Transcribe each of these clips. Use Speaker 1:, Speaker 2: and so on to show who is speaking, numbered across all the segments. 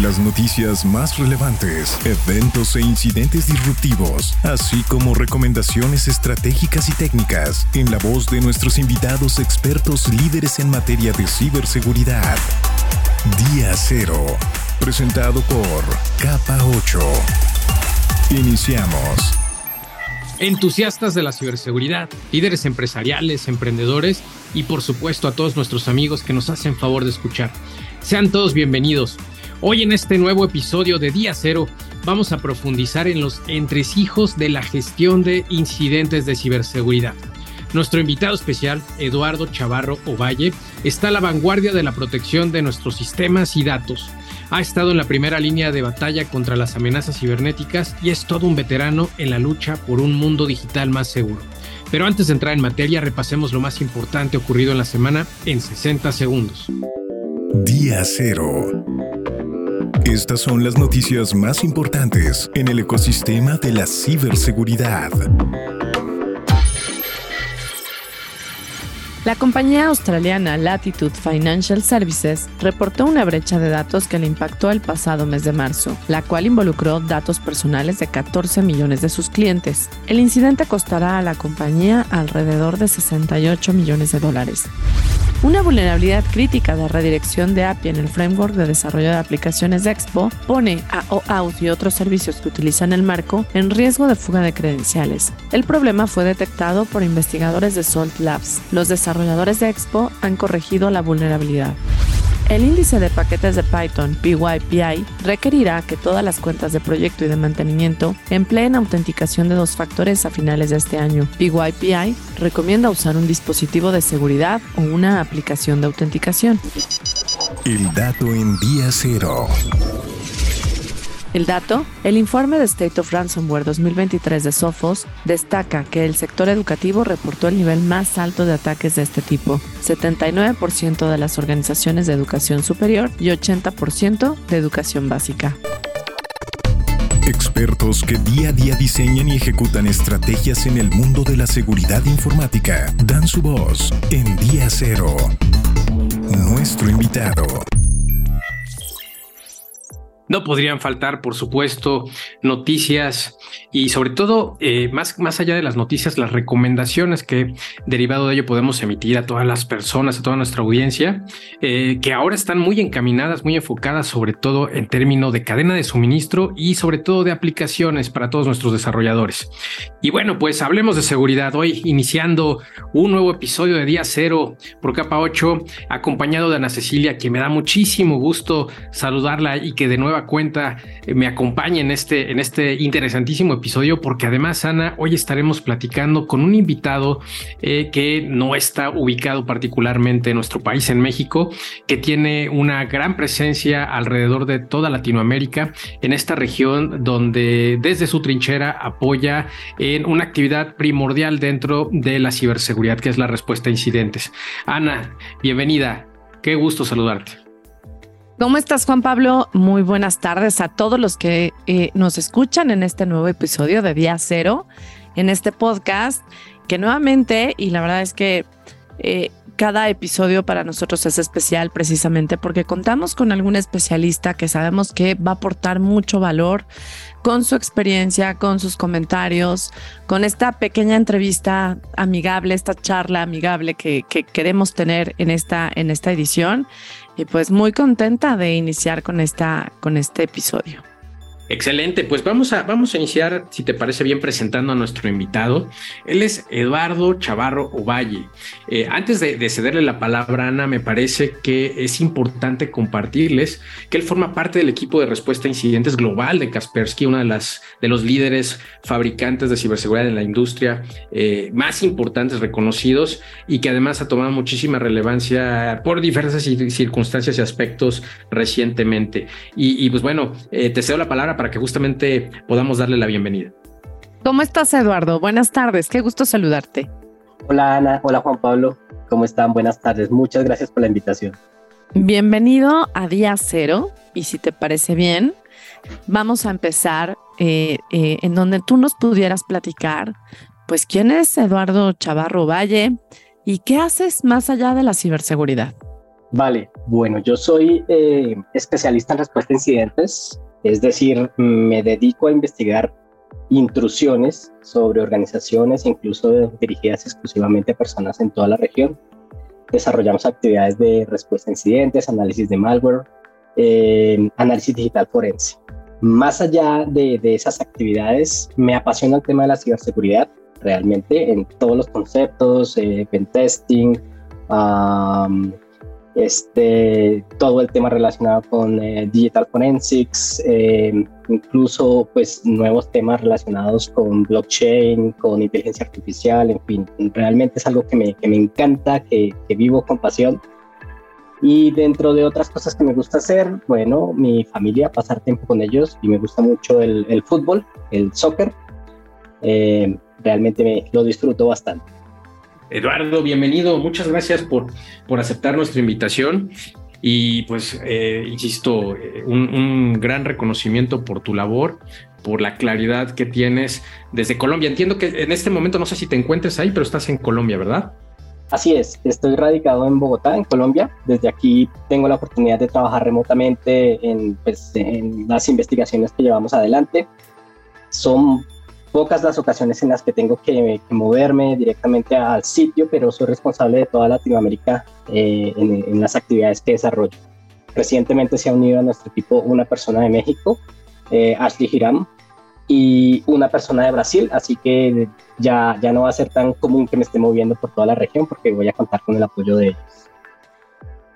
Speaker 1: Las noticias más relevantes, eventos e incidentes disruptivos, así como recomendaciones estratégicas y técnicas en la voz de nuestros invitados expertos líderes en materia de ciberseguridad. Día Cero, presentado por Capa 8. Iniciamos.
Speaker 2: Entusiastas de la ciberseguridad, líderes empresariales, emprendedores y por supuesto a todos nuestros amigos que nos hacen favor de escuchar. Sean todos bienvenidos. Hoy en este nuevo episodio de Día Cero vamos a profundizar en los entresijos de la gestión de incidentes de ciberseguridad. Nuestro invitado especial, Eduardo Chavarro Ovalle, está a la vanguardia de la protección de nuestros sistemas y datos. Ha estado en la primera línea de batalla contra las amenazas cibernéticas y es todo un veterano en la lucha por un mundo digital más seguro. Pero antes de entrar en materia, repasemos lo más importante ocurrido en la semana en 60 segundos.
Speaker 1: Día Cero. Estas son las noticias más importantes en el ecosistema de la ciberseguridad.
Speaker 3: La compañía australiana Latitude Financial Services reportó una brecha de datos que le impactó el pasado mes de marzo, la cual involucró datos personales de 14 millones de sus clientes. El incidente costará a la compañía alrededor de 68 millones de dólares. Una vulnerabilidad crítica de redirección de API en el framework de desarrollo de aplicaciones Expo pone a OAuth y otros servicios que utilizan el marco en riesgo de fuga de credenciales. El problema fue detectado por investigadores de Salt Labs. Los desarrolladores de Expo han corregido la vulnerabilidad. El índice de paquetes de Python PyPI requerirá que todas las cuentas de proyecto y de mantenimiento empleen autenticación de dos factores a finales de este año. PyPI recomienda usar un dispositivo de seguridad o una aplicación de autenticación.
Speaker 1: El dato en día cero.
Speaker 3: El dato, el informe de State of Ransomware 2023 de Sophos destaca que el sector educativo reportó el nivel más alto de ataques de este tipo, 79% de las organizaciones de educación superior y 80% de educación básica.
Speaker 1: Expertos que día a día diseñan y ejecutan estrategias en el mundo de la seguridad informática dan su voz en Día Cero. Nuestro invitado.
Speaker 2: No podrían faltar, por supuesto, noticias y sobre todo, eh, más, más allá de las noticias, las recomendaciones que derivado de ello podemos emitir a todas las personas, a toda nuestra audiencia, eh, que ahora están muy encaminadas, muy enfocadas sobre todo en términos de cadena de suministro y sobre todo de aplicaciones para todos nuestros desarrolladores. Y bueno, pues hablemos de seguridad hoy, iniciando un nuevo episodio de Día Cero por Capa 8, acompañado de Ana Cecilia, que me da muchísimo gusto saludarla y que de nueva cuenta eh, me acompañe en este, en este interesantísimo episodio, porque además, Ana, hoy estaremos platicando con un invitado eh, que no está ubicado particularmente en nuestro país, en México, que tiene una gran presencia alrededor de toda Latinoamérica, en esta región donde desde su trinchera apoya en una actividad primordial dentro de la ciberseguridad, que es la respuesta a incidentes. Ana, bienvenida. Qué gusto saludarte.
Speaker 3: ¿Cómo estás, Juan Pablo? Muy buenas tardes a todos los que eh, nos escuchan en este nuevo episodio de Día Cero, en este podcast, que nuevamente, y la verdad es que eh, cada episodio para nosotros es especial precisamente porque contamos con algún especialista que sabemos que va a aportar mucho valor con su experiencia, con sus comentarios, con esta pequeña entrevista amigable, esta charla amigable que, que queremos tener en esta, en esta edición. Y pues muy contenta de iniciar con, esta, con este episodio.
Speaker 2: Excelente, pues vamos a, vamos a iniciar, si te parece bien, presentando a nuestro invitado. Él es Eduardo Chavarro Ovalle. Eh, antes de, cederle la palabra a Ana, me parece que es importante compartirles que él forma parte del equipo de respuesta a incidentes global de Kaspersky, uno de, las, de los líderes fabricantes de ciberseguridad en la industria eh, más importantes, reconocidos, y que además ha tomado muchísima relevancia por diversas circunstancias y aspectos recientemente. Y, pues bueno, eh, te cedo la palabra para que justamente podamos darle la bienvenida.
Speaker 3: ¿Cómo estás, Eduardo? Buenas tardes, qué gusto saludarte.
Speaker 4: Hola, Ana. Hola, Juan Pablo. ¿Cómo están? Buenas tardes. Muchas gracias por la invitación.
Speaker 3: Bienvenido a día cero y si te parece bien, vamos a empezar eh, eh, en donde tú nos pudieras platicar, pues quién es Eduardo Chavarro Valle y qué haces más allá de la ciberseguridad.
Speaker 4: Vale, bueno, yo soy eh, especialista en respuesta a incidentes, es decir, me dedico a investigar intrusiones sobre organizaciones, incluso dirigidas exclusivamente a personas en toda la región desarrollamos actividades de respuesta a incidentes, análisis de malware, eh, análisis digital forense. Más allá de, esas actividades, me apasiona el tema de la ciberseguridad, realmente en todos los conceptos, eh, pentesting, este, todo el tema relacionado con eh, digital forensics, eh, incluso pues nuevos temas relacionados con blockchain, con inteligencia artificial, en fin, realmente es algo que me, que me encanta, que, que, vivo con pasión. Y dentro de otras cosas que me gusta hacer, bueno, mi familia, pasar tiempo con ellos y me gusta mucho el, el fútbol, el soccer. Eh, realmente me, lo disfruto bastante.
Speaker 2: Eduardo, bienvenido. Muchas gracias por, por aceptar nuestra invitación. Y pues, eh, insisto, eh, un, gran reconocimiento por tu labor, por la claridad que tienes desde Colombia. Entiendo que en este momento no sé si te encuentres ahí, pero estás en Colombia, ¿verdad?
Speaker 4: Así es, estoy radicado en Bogotá, en Colombia. Desde aquí tengo la oportunidad de trabajar remotamente en, pues, en las investigaciones que llevamos adelante. Son pocas las ocasiones en las que tengo que, moverme directamente al sitio, pero soy responsable de toda Latinoamérica eh, en, las actividades que desarrollo. Recientemente se ha unido a nuestro equipo una persona de México, eh, Ashley Hiram, y una persona de Brasil, así que ya, ya no va a ser tan común que me esté moviendo por toda la región porque voy a contar con el apoyo de ellos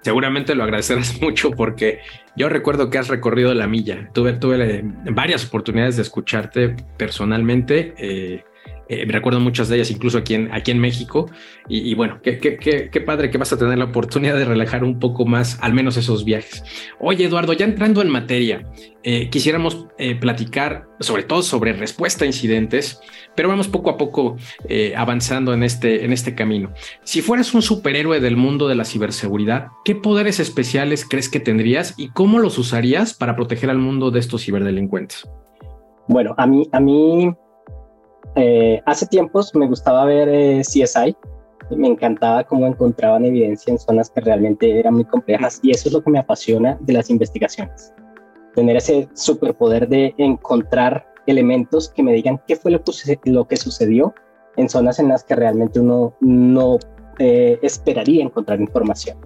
Speaker 2: seguramente lo agradecerás mucho porque yo recuerdo que has recorrido la milla. Tuve, tuve varias oportunidades de escucharte personalmente. Eh, eh, recuerdo muchas de ellas incluso aquí en, aquí en México. Y, bueno, qué, qué, qué, padre que vas a tener la oportunidad de relajar un poco más, al menos esos viajes. Oye, Eduardo, ya entrando en materia, eh, quisiéramos eh, platicar sobre todo sobre respuesta a incidentes, pero vamos poco a poco avanzando en este, en este camino. Si fueras un superhéroe del mundo de la ciberseguridad, ¿qué poderes especiales crees que tendrías y cómo los usarías para proteger al mundo de estos ciberdelincuentes?
Speaker 4: Bueno, a mí, a mí eh, hace tiempos me gustaba ver eh, CSI, me encantaba cómo encontraban evidencia en zonas que realmente eran muy complejas y eso es lo que me apasiona de las investigaciones. Tener ese superpoder de encontrar elementos que me digan qué fue lo que, sucedió en zonas en las que realmente uno no eh, esperaría encontrar información.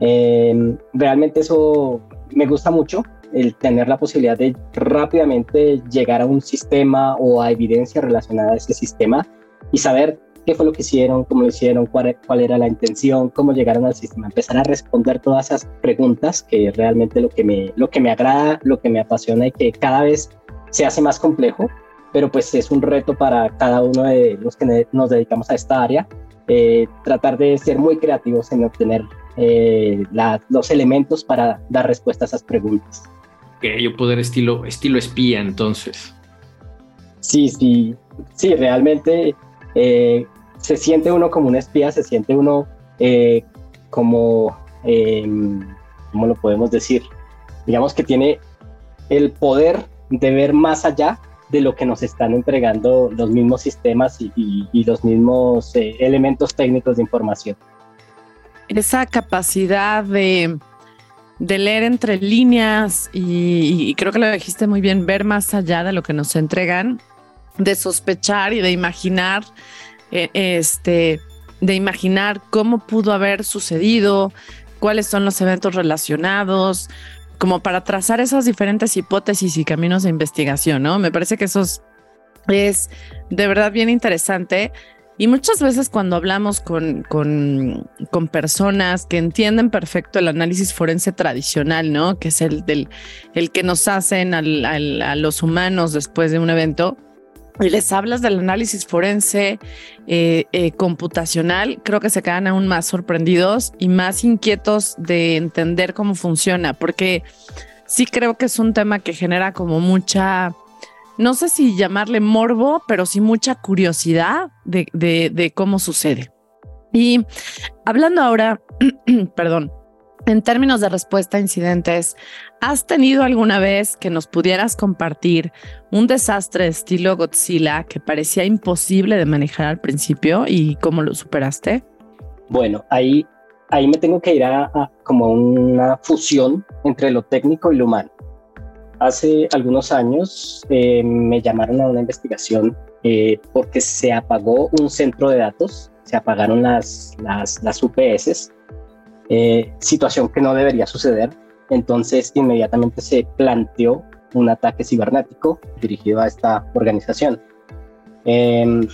Speaker 4: realmente eso me gusta mucho el tener la posibilidad de rápidamente llegar a un sistema o a evidencia relacionada a ese sistema y saber qué fue lo que hicieron, cómo lo hicieron, cuál, cuál, era la intención, cómo llegaron al sistema, empezar a responder todas esas preguntas que realmente lo que me, lo que me agrada, lo que me apasiona y que cada vez se hace más complejo, pero pues es un reto para cada uno de los que nos dedicamos a esta área, eh, tratar de ser muy creativos en obtener eh, los elementos para dar respuesta a esas preguntas
Speaker 2: que yo poder estilo, estilo espía entonces.
Speaker 4: Sí, sí, sí, realmente eh, se siente uno como un espía, se siente uno eh, como, em, ¿cómo lo podemos decir? Digamos que tiene el poder de ver más allá de lo que nos están entregando los mismos sistemas y, los mismos eh, elementos técnicos de información.
Speaker 3: Esa capacidad de de leer entre líneas y, creo que lo dijiste muy bien, ver más allá de lo que nos entregan, de sospechar y de imaginar, eh, este, de imaginar cómo pudo haber sucedido, cuáles son los eventos relacionados, como para trazar esas diferentes hipótesis y caminos de investigación, ¿no? Me parece que eso es de verdad bien interesante y muchas veces cuando hablamos con, con, personas que entienden perfecto el análisis forense tradicional, ¿no? Que es el, del, el que nos hacen a los humanos después de un evento, y les hablas del análisis forense eh, eh, computacional, creo que se quedan aún más sorprendidos y más inquietos de entender cómo funciona, porque sí creo que es un tema que genera como mucha no sé si llamarle morbo, pero sí mucha curiosidad de, cómo sucede. Y hablando ahora, perdón, En términos de respuesta a incidentes, ¿has tenido alguna vez que nos pudieras compartir un desastre de estilo Godzilla que parecía imposible de manejar al principio y cómo lo superaste?
Speaker 4: Bueno, ahí, ahí me tengo que ir a, como una fusión entre lo técnico y lo humano. Hace algunos años eh, me llamaron a una investigación eh, porque se apagó un centro de datos, se apagaron las, las, las UPS eh, situación que no debería suceder. Entonces inmediatamente se planteó un ataque cibernético dirigido a esta organización. Em,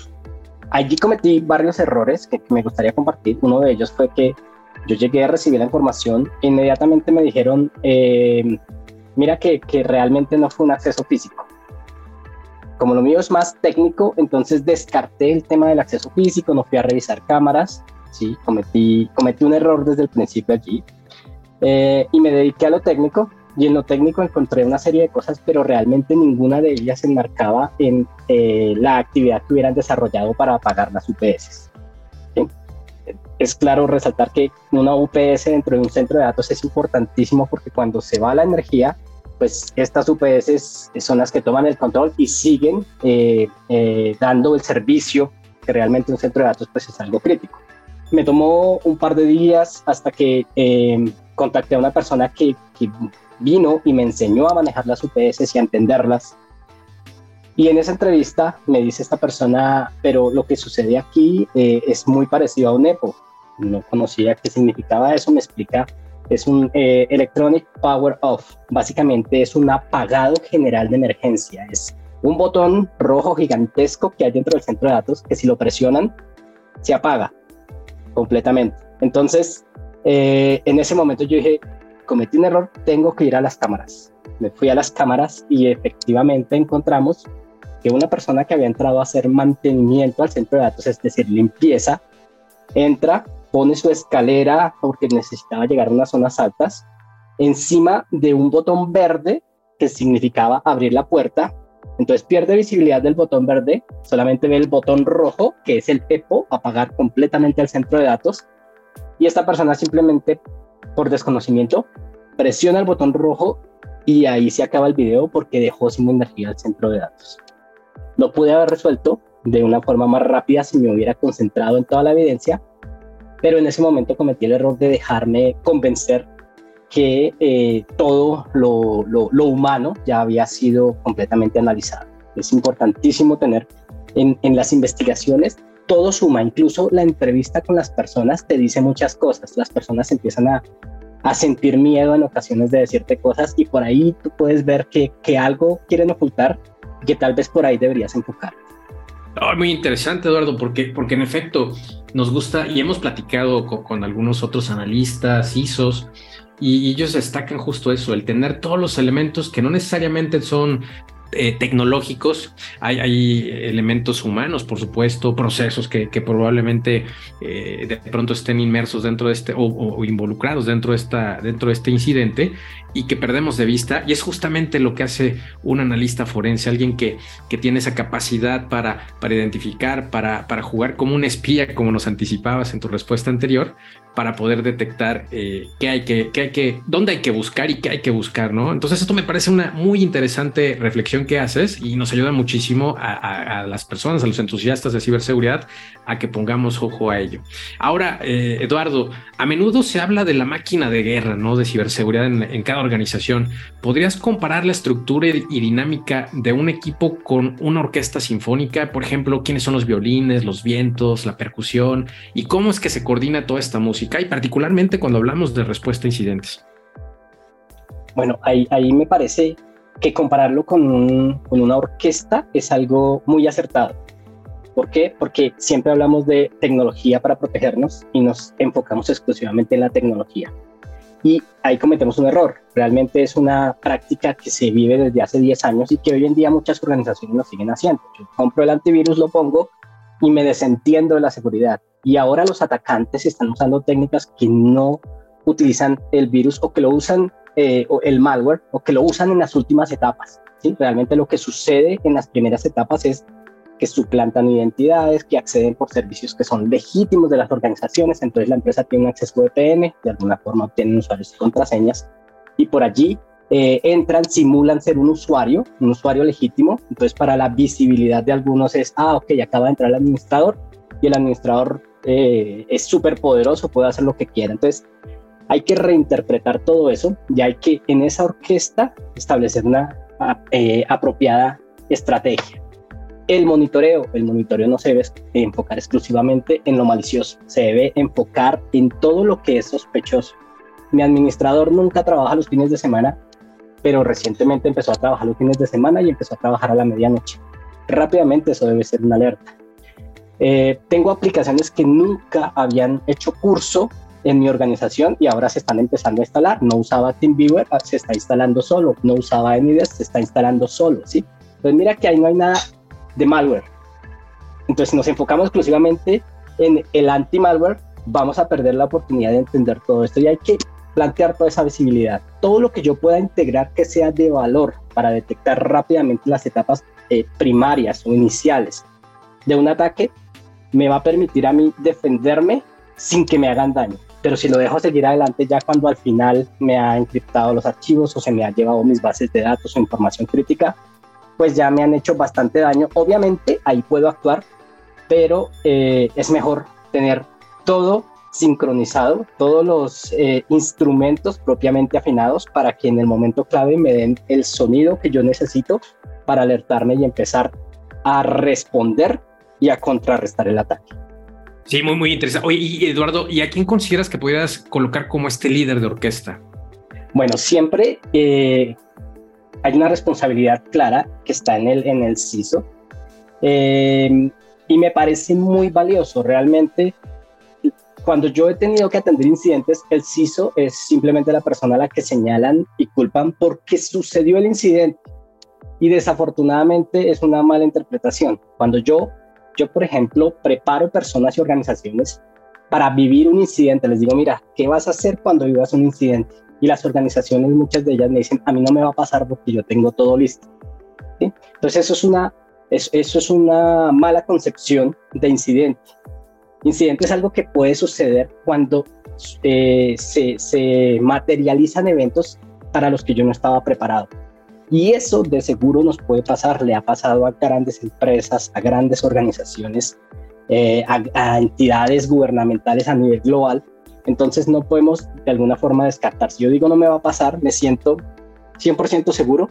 Speaker 4: allí cometí varios errores que, me gustaría compartir. Uno de ellos fue que yo llegué a recibir la información e inmediatamente me dijeron, em, mira que, que realmente no fue un acceso físico. Como lo mío es más técnico, entonces descarté el tema del acceso físico, no fui a revisar cámaras, ¿sí? Cometí, cometí un error desde el principio allí eh, y me dediqué a lo técnico y en lo técnico encontré una serie de cosas, pero realmente ninguna de ellas enmarcaba en eh, la actividad que hubieran desarrollado para apagar las UPS. Es claro resaltar que una UPS dentro de un centro de datos es importantísimo porque cuando se va la energía, pues estas UPS son las que toman el control y siguen eh, dando el servicio que realmente un centro de datos pues es algo crítico me tomó un par de días hasta que eh, contacté a una persona que, vino y me enseñó a manejar las UPS y a entenderlas. Y en esa entrevista me dice esta persona, pero lo que sucede aquí eh, es muy parecido a un EPO. No conocía qué significaba eso, me explica. Es un eh, Electronic Power Off. Básicamente es un apagado general de emergencia. Es un botón rojo gigantesco que hay dentro del centro de datos que si lo presionan se apaga completamente. Entonces, eh, en ese momento yo dije, cometí un error, tengo que ir a las cámaras. Me fui a las cámaras y efectivamente encontramos que una persona que había entrado a hacer mantenimiento al centro de datos, es decir, limpieza, entra, pone su escalera porque necesitaba llegar a unas zonas altas, encima de un botón verde que significaba abrir la puerta entonces pierde visibilidad del botón verde, solamente ve el botón rojo, que es el EPO, apagar completamente el centro de datos. Y esta persona simplemente, por desconocimiento, presiona el botón rojo y ahí se acaba el video porque dejó sin energía el centro de datos. Lo pude haber resuelto de una forma más rápida si me hubiera concentrado en toda la evidencia, pero en ese momento cometí el error de dejarme convencer que eh, todo lo, lo, humano ya había sido completamente analizado. Es importantísimo tener en, en las investigaciones todo suma, incluso la entrevista con las personas te dice muchas cosas. Las personas empiezan a, a sentir miedo en ocasiones de decirte cosas y por ahí tú puedes ver que, que algo quieren ocultar que tal vez por ahí deberías enfocar.
Speaker 2: muy interesante, Eduardo, porque, porque en efecto nos gusta y hemos platicado con, con algunos otros analistas, ISOs, y ellos destacan justo eso, el tener todos los elementos que no necesariamente son eh, tecnológicos, hay, elementos humanos, por supuesto, procesos que, probablemente eh, de pronto estén inmersos dentro de este o, involucrados dentro de, esta, dentro de este incidente y que perdemos de vista. Y es justamente lo que hace un analista forense, alguien que, que tiene esa capacidad para, para identificar, para, para jugar como un espía, como nos anticipabas en tu respuesta anterior, para poder detectar eh, qué hay que, qué hay que, dónde hay que buscar y qué hay que buscar, ¿no? Entonces esto me parece una muy interesante reflexión que haces y nos ayuda muchísimo a, las personas, a los entusiastas de ciberseguridad, a que pongamos ojo a ello. Ahora, eh, Eduardo, a menudo se habla de la máquina de guerra, ¿no? De ciberseguridad en, en cada organización. ¿Podrías comparar la estructura y dinámica de un equipo con una orquesta sinfónica? Por ejemplo, ¿quiénes son los violines, los vientos, la percusión y cómo es que se coordina toda esta música? Y particularmente cuando hablamos de respuesta a incidentes?
Speaker 4: Bueno, ahí, ahí me parece que compararlo con, con una orquesta es algo muy acertado. ¿Por qué? Porque siempre hablamos de tecnología para protegernos y nos enfocamos exclusivamente en la tecnología. Y ahí cometemos un error. Realmente es una práctica que se vive desde hace 10 años y que hoy en día muchas organizaciones lo siguen haciendo. Yo compro el antivirus, lo pongo y me desentiendo de la seguridad. Y ahora los atacantes están usando técnicas que no utilizan el virus o que lo usan eh, el malware o que lo usan en las últimas etapas. Realmente lo que sucede en las primeras etapas es que suplantan identidades, que acceden por servicios que son legítimos de las organizaciones. Entonces la empresa tiene un acceso VPN, de alguna forma obtienen usuarios y contraseñas y por allí eh, entran, simulan ser un usuario, un usuario legítimo. Entonces para la visibilidad de algunos es, ah, ok, acaba de entrar el administrador y el administrador eh, es súper poderoso, puede hacer lo que quiera. Entonces hay que reinterpretar todo eso y hay que en esa orquesta establecer una eh, apropiada estrategia. El monitoreo, el monitoreo no se debe enfocar exclusivamente en lo malicioso, se debe enfocar en todo lo que es sospechoso. Mi administrador nunca trabaja los fines de semana, pero recientemente empezó a trabajar los fines de semana y empezó a trabajar a la medianoche. Rápidamente eso debe ser una alerta. Eh, tengo aplicaciones que nunca habían hecho curso en mi organización y ahora se están empezando a instalar. No usaba TeamViewer, ah, se está instalando solo. No usaba AnyDesk, se está instalando solo, ¿sí? Entonces mira que ahí no hay nada de malware. Entonces, si nos enfocamos exclusivamente en el anti-malware, vamos a perder la oportunidad de entender todo esto y hay que plantear toda esa visibilidad. Todo lo que yo pueda integrar que sea de valor para detectar rápidamente las etapas eh, primarias o iniciales de un ataque me va a permitir a mí defenderme sin que me hagan daño. Pero si lo dejo seguir adelante ya cuando al final me ha encriptado los archivos o se me ha llevado mis bases de datos o información crítica, pues ya me han hecho bastante daño. Obviamente ahí puedo actuar, pero eh, es mejor tener todo sincronizado, todos los eh, instrumentos propiamente afinados para que en el momento clave me den el sonido que yo necesito para alertarme y empezar a responder y a contrarrestar el ataque.
Speaker 2: Sí, muy, muy interesante. Oye, y Eduardo, ¿y a quién consideras que pudieras colocar como este líder de orquesta?
Speaker 4: Bueno, siempre eh, hay una responsabilidad clara que está en el, en el CISO eh, y me parece muy valioso. Realmente, cuando yo he tenido que atender incidentes, el CISO es simplemente la persona a la que señalan y culpan porque sucedió el incidente. Y desafortunadamente es una mala interpretación. Cuando yo, yo por ejemplo, preparo personas y organizaciones para vivir un incidente, les digo, mira, ¿qué vas a hacer cuando vivas un incidente? y las organizaciones, muchas de ellas me dicen, a mí no me va a pasar porque yo tengo todo listo. Entonces eso es, una, eso, es una mala concepción de incidente. Incidente es algo que puede suceder cuando eh, se, materializan eventos para los que yo no estaba preparado. Y eso de seguro nos puede pasar, le ha pasado a grandes empresas, a grandes organizaciones, eh, a, entidades gubernamentales a nivel global, entonces no podemos de alguna forma descartar. Si yo digo no me va a pasar, me siento 100% seguro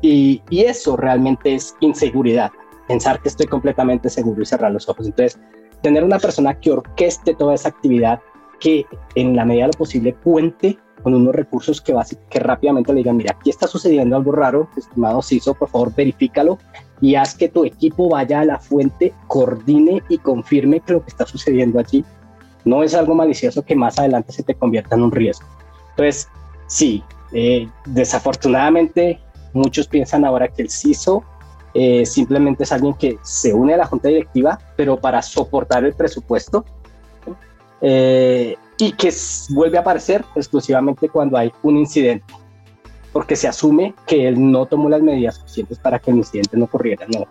Speaker 4: y, eso realmente es inseguridad. Pensar que estoy completamente seguro y cerrar los ojos. Entonces, tener una persona que orqueste toda esa actividad, que en la medida de lo posible cuente con unos recursos que, que rápidamente le digan, mira, aquí está sucediendo algo raro, estimado CISO, por favor verifícalo y haz que tu equipo vaya a la fuente, coordine y confirme que lo que está sucediendo allí no es algo malicioso que más adelante se te convierta en un riesgo. Entonces, sí, eh, desafortunadamente muchos piensan ahora que el CISO eh, simplemente es alguien que se une a la junta directiva, pero para soportar el presupuesto eh, y que vuelve a aparecer exclusivamente cuando hay un incidente, porque se asume que él no tomó las medidas suficientes para que el incidente no ocurriera. No,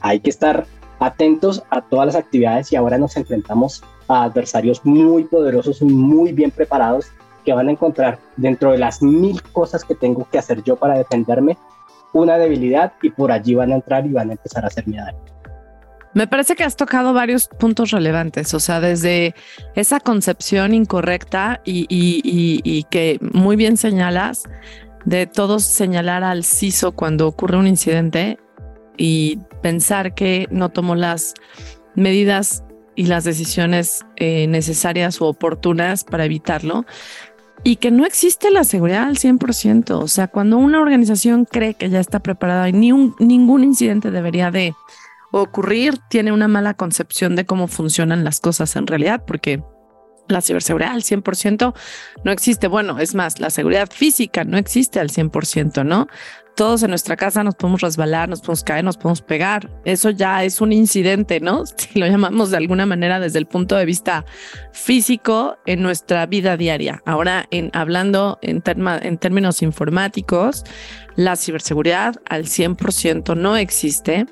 Speaker 4: hay que estar atentos a todas las actividades y ahora nos enfrentamos a adversarios muy poderosos y muy bien preparados que van a encontrar dentro de las mil cosas que tengo que hacer yo para defenderme una debilidad y por allí van a entrar y van a empezar a hacerme daño.
Speaker 3: Me parece que has tocado varios puntos relevantes, o sea, desde esa concepción incorrecta y, que muy bien señalas, de todos señalar al CISO cuando ocurre un incidente y pensar que no tomó las medidas y las decisiones eh, necesarias o oportunas para evitarlo. Y que no existe la seguridad al 100%. O sea, cuando una organización cree que ya está preparada y ningún incidente debería de ocurrir, tiene una mala concepción de cómo funcionan las cosas en realidad, porque la ciberseguridad al 100% no existe. Bueno, es más, la seguridad física no existe al 100%, ¿no? Todos en nuestra casa nos podemos resbalar, nos podemos caer, nos podemos pegar. Eso ya es un incidente, ¿no? Si lo llamamos de alguna manera desde el punto de vista físico en nuestra vida diaria. Ahora, en, hablando en, en términos informáticos, la ciberseguridad al 100% no existe.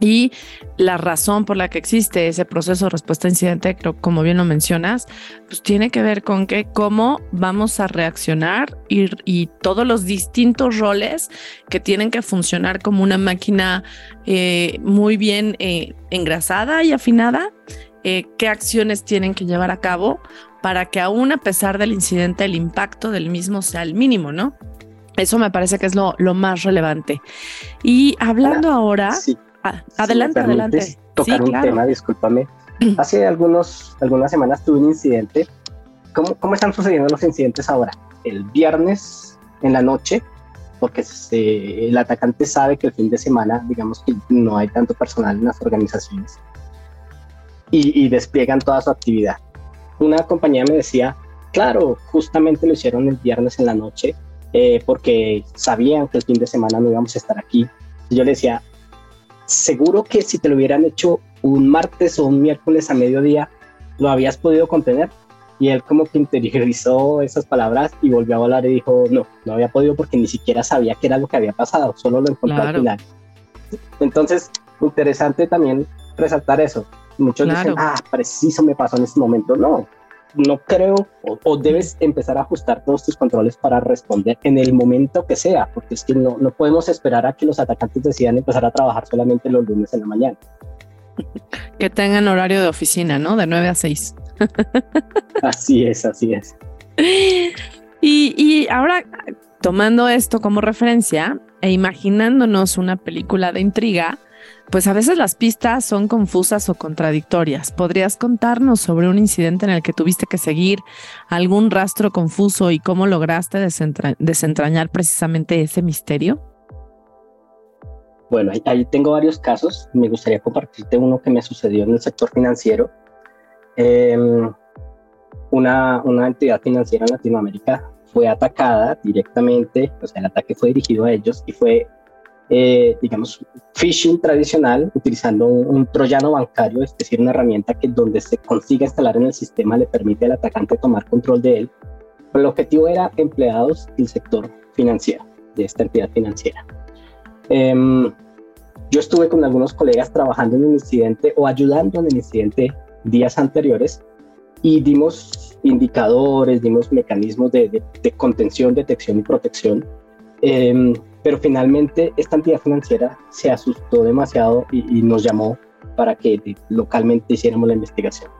Speaker 3: Y la razón por la que existe ese proceso de respuesta a incidente, como bien lo mencionas, pues tiene que ver con que cómo vamos a reaccionar y, y todos los distintos roles que tienen que funcionar como una máquina eh, muy bien eh, engrasada y afinada, eh, qué acciones tienen que llevar a cabo para que aún a pesar del incidente el impacto del mismo sea el mínimo, ¿no? Eso me parece que es lo, lo más relevante. Y hablando ahora... Ah, adelante, adelante.
Speaker 4: Tocar un tema, discúlpame. Hace algunos, algunas semanas tuve un incidente. ¿Cómo, ¿Cómo están sucediendo los incidentes ahora? El viernes en la noche, porque el atacante sabe que el fin de semana, digamos que no hay tanto personal en las organizaciones y, y despliegan toda su actividad. Una compañía me decía, claro, justamente lo hicieron el viernes en la noche eh, porque sabían que el fin de semana no íbamos a estar aquí. Y yo le decía, seguro que si te lo hubieran hecho un martes o un miércoles a mediodía, lo habías podido contener. Y él como que interiorizó esas palabras y volvió a hablar y dijo, no, no había podido porque ni siquiera sabía qué era lo que había pasado, solo lo encontró al final. Entonces, interesante también resaltar eso. Muchos dicen, ah, preciso me pasó en este momento. No, no creo o, debes empezar a ajustar todos tus controles para responder en el momento que sea, porque es que no, no podemos esperar a que los atacantes decidan empezar a trabajar solamente los lunes en la mañana.
Speaker 3: Que tengan horario de oficina, ¿no? De 9 a 6.
Speaker 4: así es, así es.
Speaker 3: Y, y ahora, tomando esto como referencia e imaginándonos una película de intriga, pues a veces las pistas son confusas o contradictorias. ¿Podrías contarnos sobre un incidente en el que tuviste que seguir algún rastro confuso y cómo lograste desentrañar precisamente ese misterio?
Speaker 4: Bueno, ahí, tengo varios casos. Me gustaría compartirte uno que me sucedió en el sector financiero. Em, una, una entidad financiera en Latinoamérica fue atacada directamente, o sea, el ataque fue dirigido a ellos y fue eh, digamos, phishing tradicional, utilizando un, troyano bancario, es decir, una herramienta que donde se consiga instalar en el sistema le permite al atacante tomar control de él. Pero el objetivo era empleados del sector financiero, de esta entidad financiera. Em, yo estuve con algunos colegas trabajando en un incidente o ayudando en el incidente días anteriores y dimos indicadores, dimos mecanismos de, de contención, detección y protección. Eh, pero finalmente esta entidad financiera se asustó demasiado y, nos llamó para que localmente hiciéramos la investigación.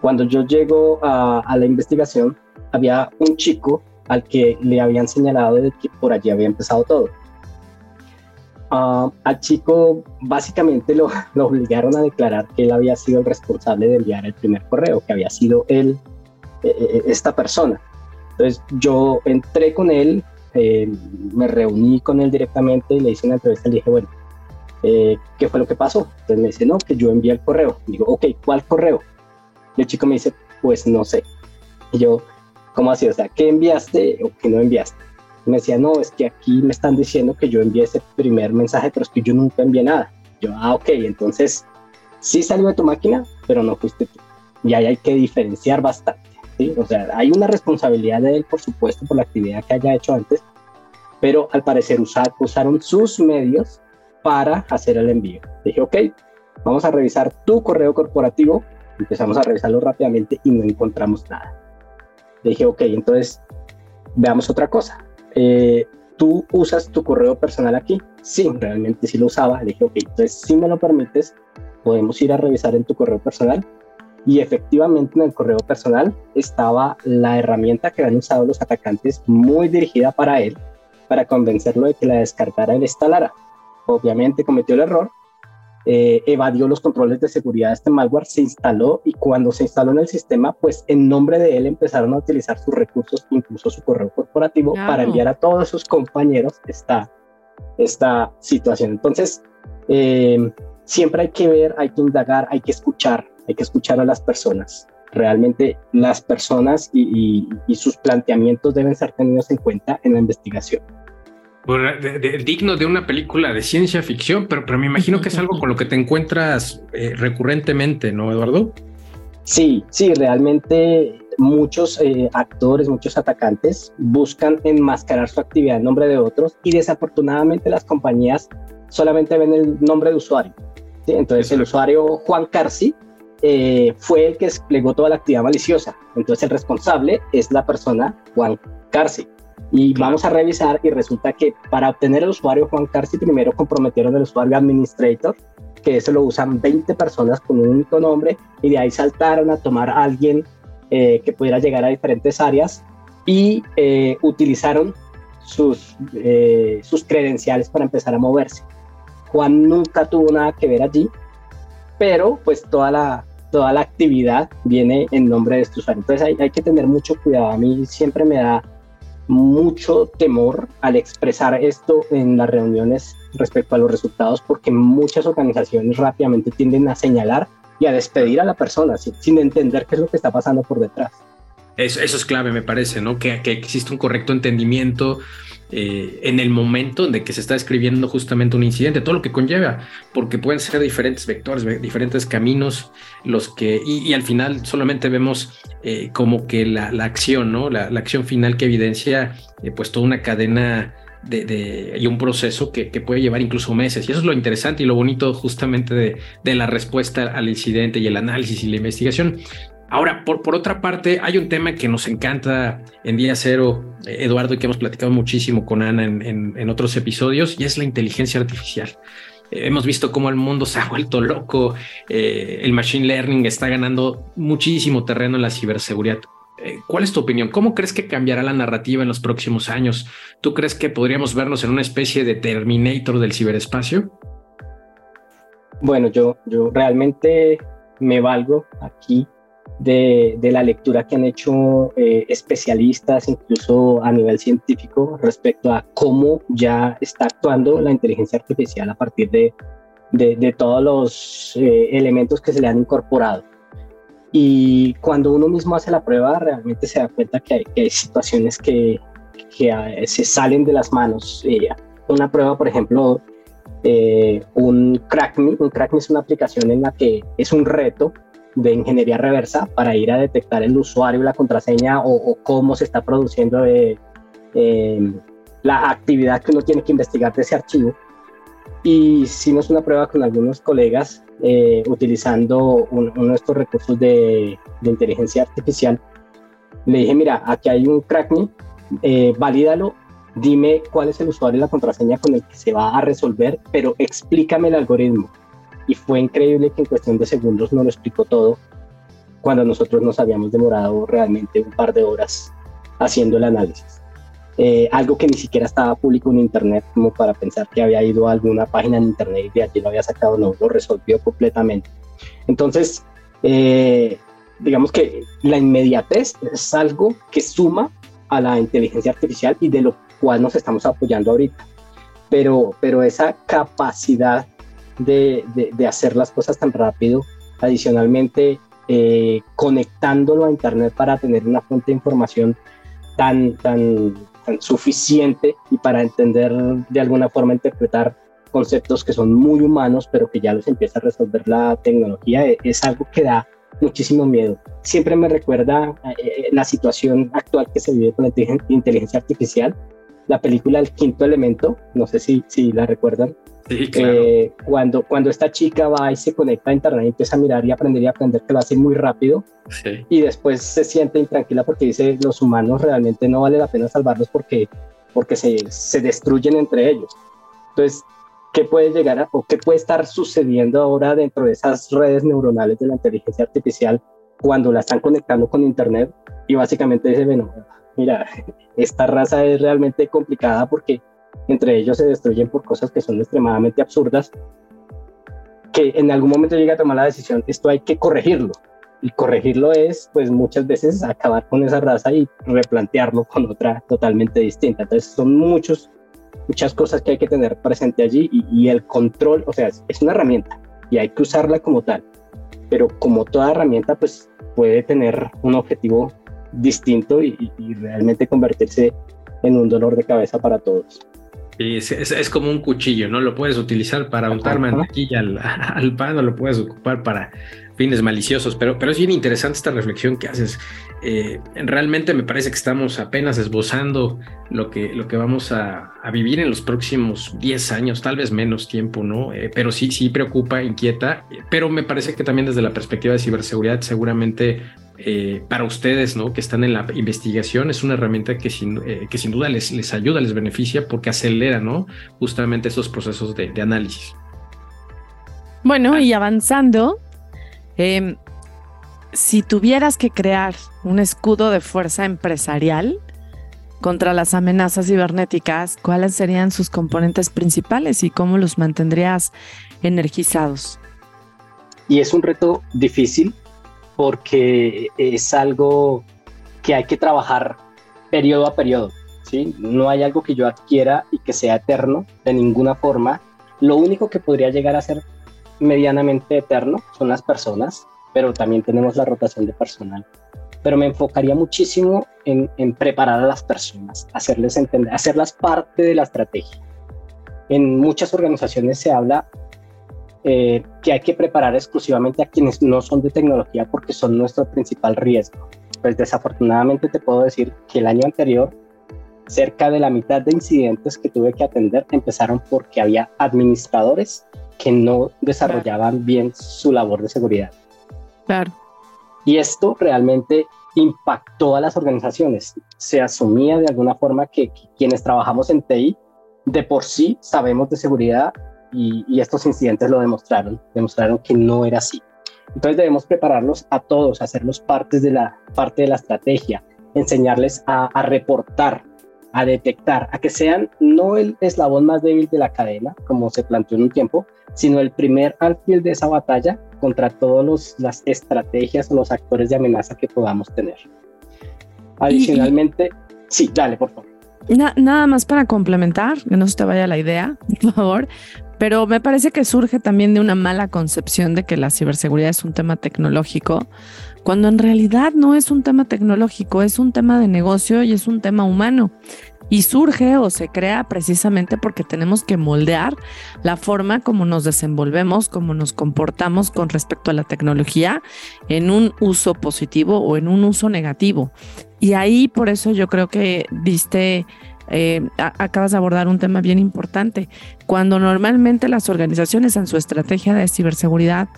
Speaker 4: Cuando yo llego a, la investigación, había un chico al que le habían señalado de que por allí había empezado todo. Uh, al chico básicamente lo, lo, obligaron a declarar que él había sido el responsable de enviar el primer correo, que había sido él, eh, eh, esta persona. Entonces yo entré con él, eh, me reuní con él directamente y le hice una entrevista y le dije, bueno, eh, ¿qué fue lo que pasó? Entonces me dice, no, que yo envié el correo. digo, ok, ¿cuál correo? Y el chico me dice, pues no sé. Y yo, ¿cómo así? O sea, ¿qué enviaste o qué no enviaste? Y me decía, no, es que aquí me están diciendo que yo envié ese primer mensaje, pero es que yo nunca envié nada. Yo, ah, ok, entonces sí salió de tu máquina, pero no fuiste tú. Y ahí hay que diferenciar bastante. O sea, hay una responsabilidad de él, por supuesto, por la actividad que haya hecho antes, pero al parecer usaron sus medios para hacer el envío. Dije, ok, vamos a revisar tu correo corporativo. Empezamos a revisarlo rápidamente y no encontramos nada. Dije, ok, entonces veamos otra cosa. Eh, ¿Tú usas tu correo personal aquí? Sí, realmente sí lo usaba. Le dije, ok, entonces si me lo permites, podemos ir a revisar en tu correo personal y efectivamente en el correo personal estaba la herramienta que habían usado los atacantes muy dirigida para él, para convencerlo de que la descartara y la instalara. Obviamente cometió el error, eh, evadió los controles de seguridad de este malware, se instaló y cuando se instaló en el sistema, pues en nombre de él empezaron a utilizar sus recursos, incluso su correo corporativo, para enviar a todos sus compañeros esta, esta situación. Entonces, eh, siempre hay que ver, hay que indagar, hay que escuchar, hay que escuchar a las personas. Realmente las personas y, sus planteamientos deben ser tenidos en cuenta en la investigación.
Speaker 2: digno de una película de ciencia ficción, pero, pero me imagino que es algo con lo que te encuentras eh, recurrentemente, ¿no, Eduardo?
Speaker 4: Sí, sí, realmente muchos eh, actores, muchos atacantes buscan enmascarar su actividad en nombre de otros y desafortunadamente las compañías solamente ven el nombre de usuario. Entonces el usuario Juan Carci eh, fue el que desplegó toda la actividad maliciosa. Entonces el responsable es la persona Juan Carci. Y vamos a revisar y resulta que para obtener el usuario Juan Carci primero comprometieron el usuario administrator, que eso lo usan 20 personas con un único nombre y de ahí saltaron a tomar a alguien eh, que pudiera llegar a diferentes áreas y eh, utilizaron sus, sus credenciales para empezar a moverse. Juan nunca tuvo nada que ver allí, pero pues toda la, toda la actividad viene en nombre de este usuario. Entonces hay, que tener mucho cuidado. A mí siempre me da mucho temor al expresar esto en las reuniones respecto a los resultados porque muchas organizaciones rápidamente tienden a señalar y a despedir a la persona sin, entender qué es lo que está pasando por detrás.
Speaker 2: Eso, eso es clave, me parece, ¿no? Que, que existe un correcto entendimiento eh, en el momento de que se está escribiendo justamente un incidente, todo lo que conlleva, porque pueden ser diferentes vectores, diferentes caminos, los que, y, al final solamente vemos eh, como que la, acción, ¿no? La, acción final que evidencia eh, pues toda una cadena de, y un proceso que, puede llevar incluso meses. Y eso es lo interesante y lo bonito justamente de, la respuesta al incidente y el análisis y la investigación. Ahora, por, por otra parte, hay un tema que nos encanta en Día Cero, eh, Eduardo, y que hemos platicado muchísimo con Ana en, otros episodios, y es la inteligencia artificial. Eh, hemos visto cómo el mundo se ha vuelto loco, eh, el machine learning está ganando muchísimo terreno en la ciberseguridad. ¿Cuál es tu opinión? ¿Cómo crees que cambiará la narrativa en los próximos años? ¿Tú crees que podríamos vernos en una especie de Terminator del ciberespacio?
Speaker 4: Bueno, yo, yo realmente me valgo aquí de, la lectura que han hecho eh, especialistas, incluso a nivel científico, respecto a cómo ya está actuando la inteligencia artificial a partir de, de, todos los eh, elementos que se le han incorporado. Y cuando uno mismo hace la prueba, realmente se da cuenta que hay, situaciones que, que, se salen de las manos. Eh, una prueba, por ejemplo, un CrackMe. Un CrackMe es una aplicación en la que es un reto de ingeniería reversa para ir a detectar el usuario, la contraseña o, cómo se está produciendo eh, em, la actividad que uno tiene que investigar de ese archivo. Y hicimos una prueba con algunos colegas eh, utilizando uno de estos recursos de, inteligencia artificial. Le dije, mira, aquí hay un crackme, eh, valídalo, dime cuál es el usuario y la contraseña con el que se va a resolver, pero explícame el algoritmo y fue increíble que en cuestión de segundos nos lo explicó todo cuando nosotros nos habíamos demorado realmente un par de horas haciendo el análisis. Eh, algo que ni siquiera estaba público en internet como para pensar que había ido a alguna página en internet y de allí lo había sacado, no, lo resolvió completamente. Entonces, eh, digamos que la inmediatez es algo que suma a la inteligencia artificial y de lo cual nos estamos apoyando ahorita. Pero, pero esa capacidad de, de, hacer las cosas tan rápido. Adicionalmente, eh, conectándolo a Internet para tener una fuente de información tan, tan, suficiente y para entender de alguna forma, interpretar conceptos que son muy humanos, pero que ya los empieza a resolver la tecnología, e, es algo que da muchísimo miedo. Siempre me recuerda eh, eh, la situación actual que se vive con la inteligencia artificial, la película El Quinto Elemento, no sé si, si la recuerdan, eh, cuando, cuando esta chica va y se conecta a internet y empieza a mirar y aprender y aprender que lo hace muy rápido y después se siente intranquila porque dice los humanos realmente no vale la pena salvarlos porque, porque se, se destruyen entre ellos. Entonces, ¿qué puede llegar a, o qué puede estar sucediendo ahora dentro de esas redes neuronales de la inteligencia artificial cuando la están conectando con internet? Y básicamente dice, bueno, mira, esta raza es realmente complicada porque entre ellos se destruyen por cosas que son extremadamente absurdas, que en algún momento llega a tomar la decisión, esto hay que corregirlo. Y corregirlo es, pues muchas veces, acabar con esa raza y replantearlo con otra totalmente distinta. Entonces son muchos, muchas cosas que hay que tener presente allí y, el control, o sea, es una herramienta y hay que usarla como tal. Pero como toda herramienta, pues puede tener un objetivo distinto y realmente convertirse en un dolor de cabeza para todos.
Speaker 2: Es, como un cuchillo, ¿no? Lo puedes utilizar para untar mantequilla al, al, pan o lo puedes ocupar para fines maliciosos, pero, pero es bien interesante esta reflexión que haces. Eh, realmente me parece que estamos apenas esbozando lo que, lo que vamos a, vivir en los próximos 10 años, tal vez menos tiempo, ¿no? Eh, pero sí, sí preocupa, inquieta, pero me parece que también desde la perspectiva de ciberseguridad, seguramente eh, para ustedes, ¿no? Que están en la investigación, es una herramienta que sin, que sin duda les, les ayuda, les beneficia porque acelera, ¿no? Justamente estos procesos de, de análisis.
Speaker 3: Bueno, y avanzando, Em, si tuvieras que crear un escudo de fuerza empresarial contra las amenazas cibernéticas, ¿cuáles serían sus componentes principales y cómo los mantendrías energizados?
Speaker 4: Y es un reto difícil porque es algo que hay que trabajar periodo a periodo. ¿sí? No hay algo que yo adquiera y que sea eterno de ninguna forma. Lo único que podría llegar a ser medianamente eterno, son las personas, pero también tenemos la rotación de personal. Pero me enfocaría muchísimo en, preparar a las personas, hacerles entender, hacerlas parte de la estrategia. En muchas organizaciones se habla eh, que hay que preparar exclusivamente a quienes no son de tecnología porque son nuestro principal riesgo. Pues desafortunadamente te puedo decir que el año anterior cerca de la mitad de incidentes que tuve que atender empezaron porque había administradores que no desarrollaban bien su labor de seguridad.
Speaker 3: Claro.
Speaker 4: Y esto realmente impactó a las organizaciones. Se asumía de alguna forma que, quienes trabajamos en TI de por sí sabemos de seguridad y, estos incidentes lo demostraron, demostraron que no era así. Entonces debemos prepararlos a todos, hacerlos partes de la, parte de la estrategia, enseñarles a, a reportar a detectar, a que sean no el eslabón más débil de la cadena, como se planteó en un tiempo, sino el primer alfil de esa batalla contra todas las estrategias o los actores de amenaza que podamos tener. Adicionalmente, sí, dale, por favor.
Speaker 3: nada más para complementar, que no se te vaya la idea, por favor, pero me parece que surge también de una mala concepción de que la ciberseguridad es un tema tecnológico, cuando en realidad no es un tema tecnológico, es un tema de negocio y es un tema humano. Y surge o se crea precisamente porque tenemos que moldear la forma como nos desenvolvemos, como nos comportamos con respecto a la tecnología en un uso positivo o en un uso negativo. Y ahí por eso yo creo que diste eh, acabas de abordar un tema bien importante. Cuando normalmente las organizaciones en su estrategia de ciberseguridad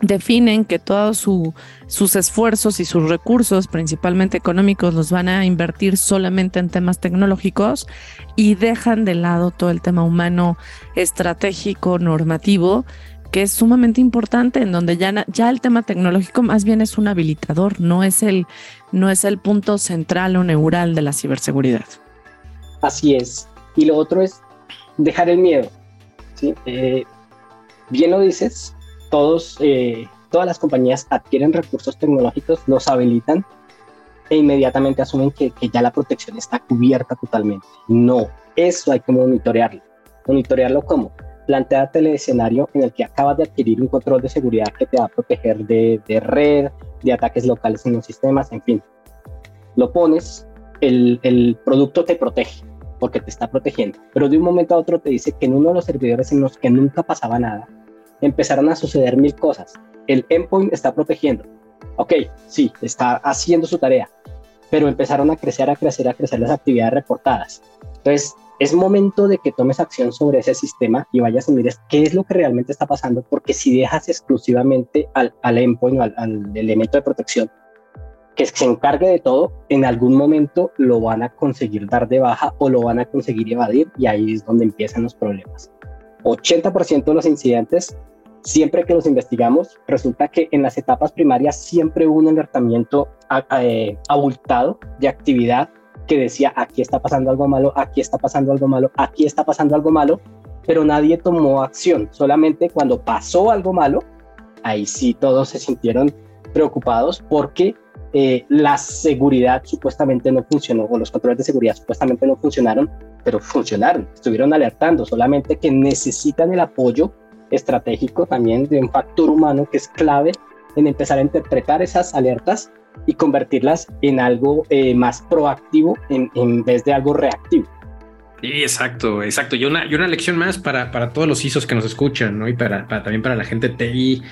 Speaker 3: definen que todos sus esfuerzos y sus recursos, principalmente económicos, los van a invertir solamente en temas tecnológicos y dejan de lado todo el tema humano, estratégico, normativo, que es sumamente importante, en donde ya, el tema tecnológico más bien es un habilitador, no es el, no es el punto central o neural de la ciberseguridad.
Speaker 4: Así es. Y lo otro es dejar el miedo. Eh, bien lo dices, todos, eh, todas las compañías adquieren recursos tecnológicos, los habilitan e inmediatamente asumen que, que, ya la protección está cubierta totalmente. No, eso hay que monitorearlo. ¿Monitorearlo cómo? Planteate el escenario en el que acabas de adquirir un control de seguridad que te va a proteger de, de red, de ataques locales en los sistemas, en fin. Lo pones, el, el producto te protege porque te está protegiendo, pero de un momento a otro te dice que en uno de los servidores en los que nunca pasaba nada, empezaron a suceder mil cosas. El endpoint está protegiendo. Ok, sí, está haciendo su tarea, pero empezaron a crecer, a crecer, a crecer las actividades reportadas. Entonces, es momento de que tomes acción sobre ese sistema y vayas y mires qué es lo que realmente está pasando, porque si dejas exclusivamente al, al endpoint al, al elemento de protección que se encargue de todo, en algún momento lo van a conseguir dar de baja o lo van a conseguir evadir y ahí es donde empiezan los problemas. 80% de los incidentes, siempre que los investigamos, resulta que en las etapas primarias siempre hubo un alertamiento eh, abultado de actividad que decía aquí está pasando algo malo, aquí está pasando algo malo, aquí está pasando algo malo, pero nadie tomó acción. Solamente cuando pasó algo malo, ahí sí todos se sintieron preocupados porque eh, la seguridad supuestamente no funcionó o los controles de seguridad supuestamente no funcionaron pero funcionaron, estuvieron alertando, solamente que necesitan el apoyo estratégico también de un factor humano que es clave en empezar a interpretar esas alertas y convertirlas en algo eh, más proactivo en, en, vez de algo reactivo.
Speaker 2: Sí, exacto, exacto. Y una, y una lección más para, para todos los ISOs que nos escuchan, ¿no? Y para, para también para la gente TI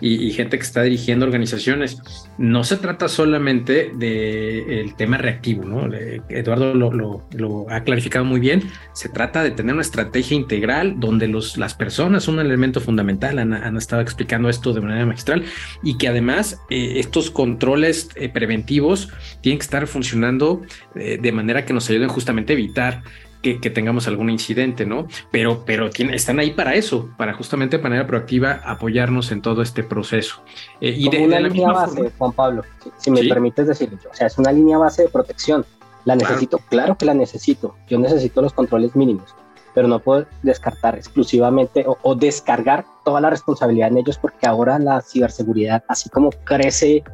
Speaker 2: y, gente que está dirigiendo organizaciones. No se trata solamente del tema reactivo, ¿no? Eduardo lo, ha clarificado muy bien. Se trata de tener una estrategia integral donde los, las personas son un elemento fundamental. Han, estado explicando esto de manera magistral y que además eh, estos controles eh, preventivos tienen que estar funcionando eh, de manera que nos ayuden justamente a evitar que, tengamos algún incidente, ¿no? Pero, pero están ahí para eso, para justamente de manera proactiva apoyarnos en todo este proceso.
Speaker 4: Eh, y de, una línea base, Juan Pablo, si, me permites decirlo, o sea, es una línea base de protección. ¿La necesito? Claro. que la necesito. Yo necesito los controles mínimos, pero no puedo descartar exclusivamente o, o descargar toda la responsabilidad en ellos porque ahora la ciberseguridad, así como crece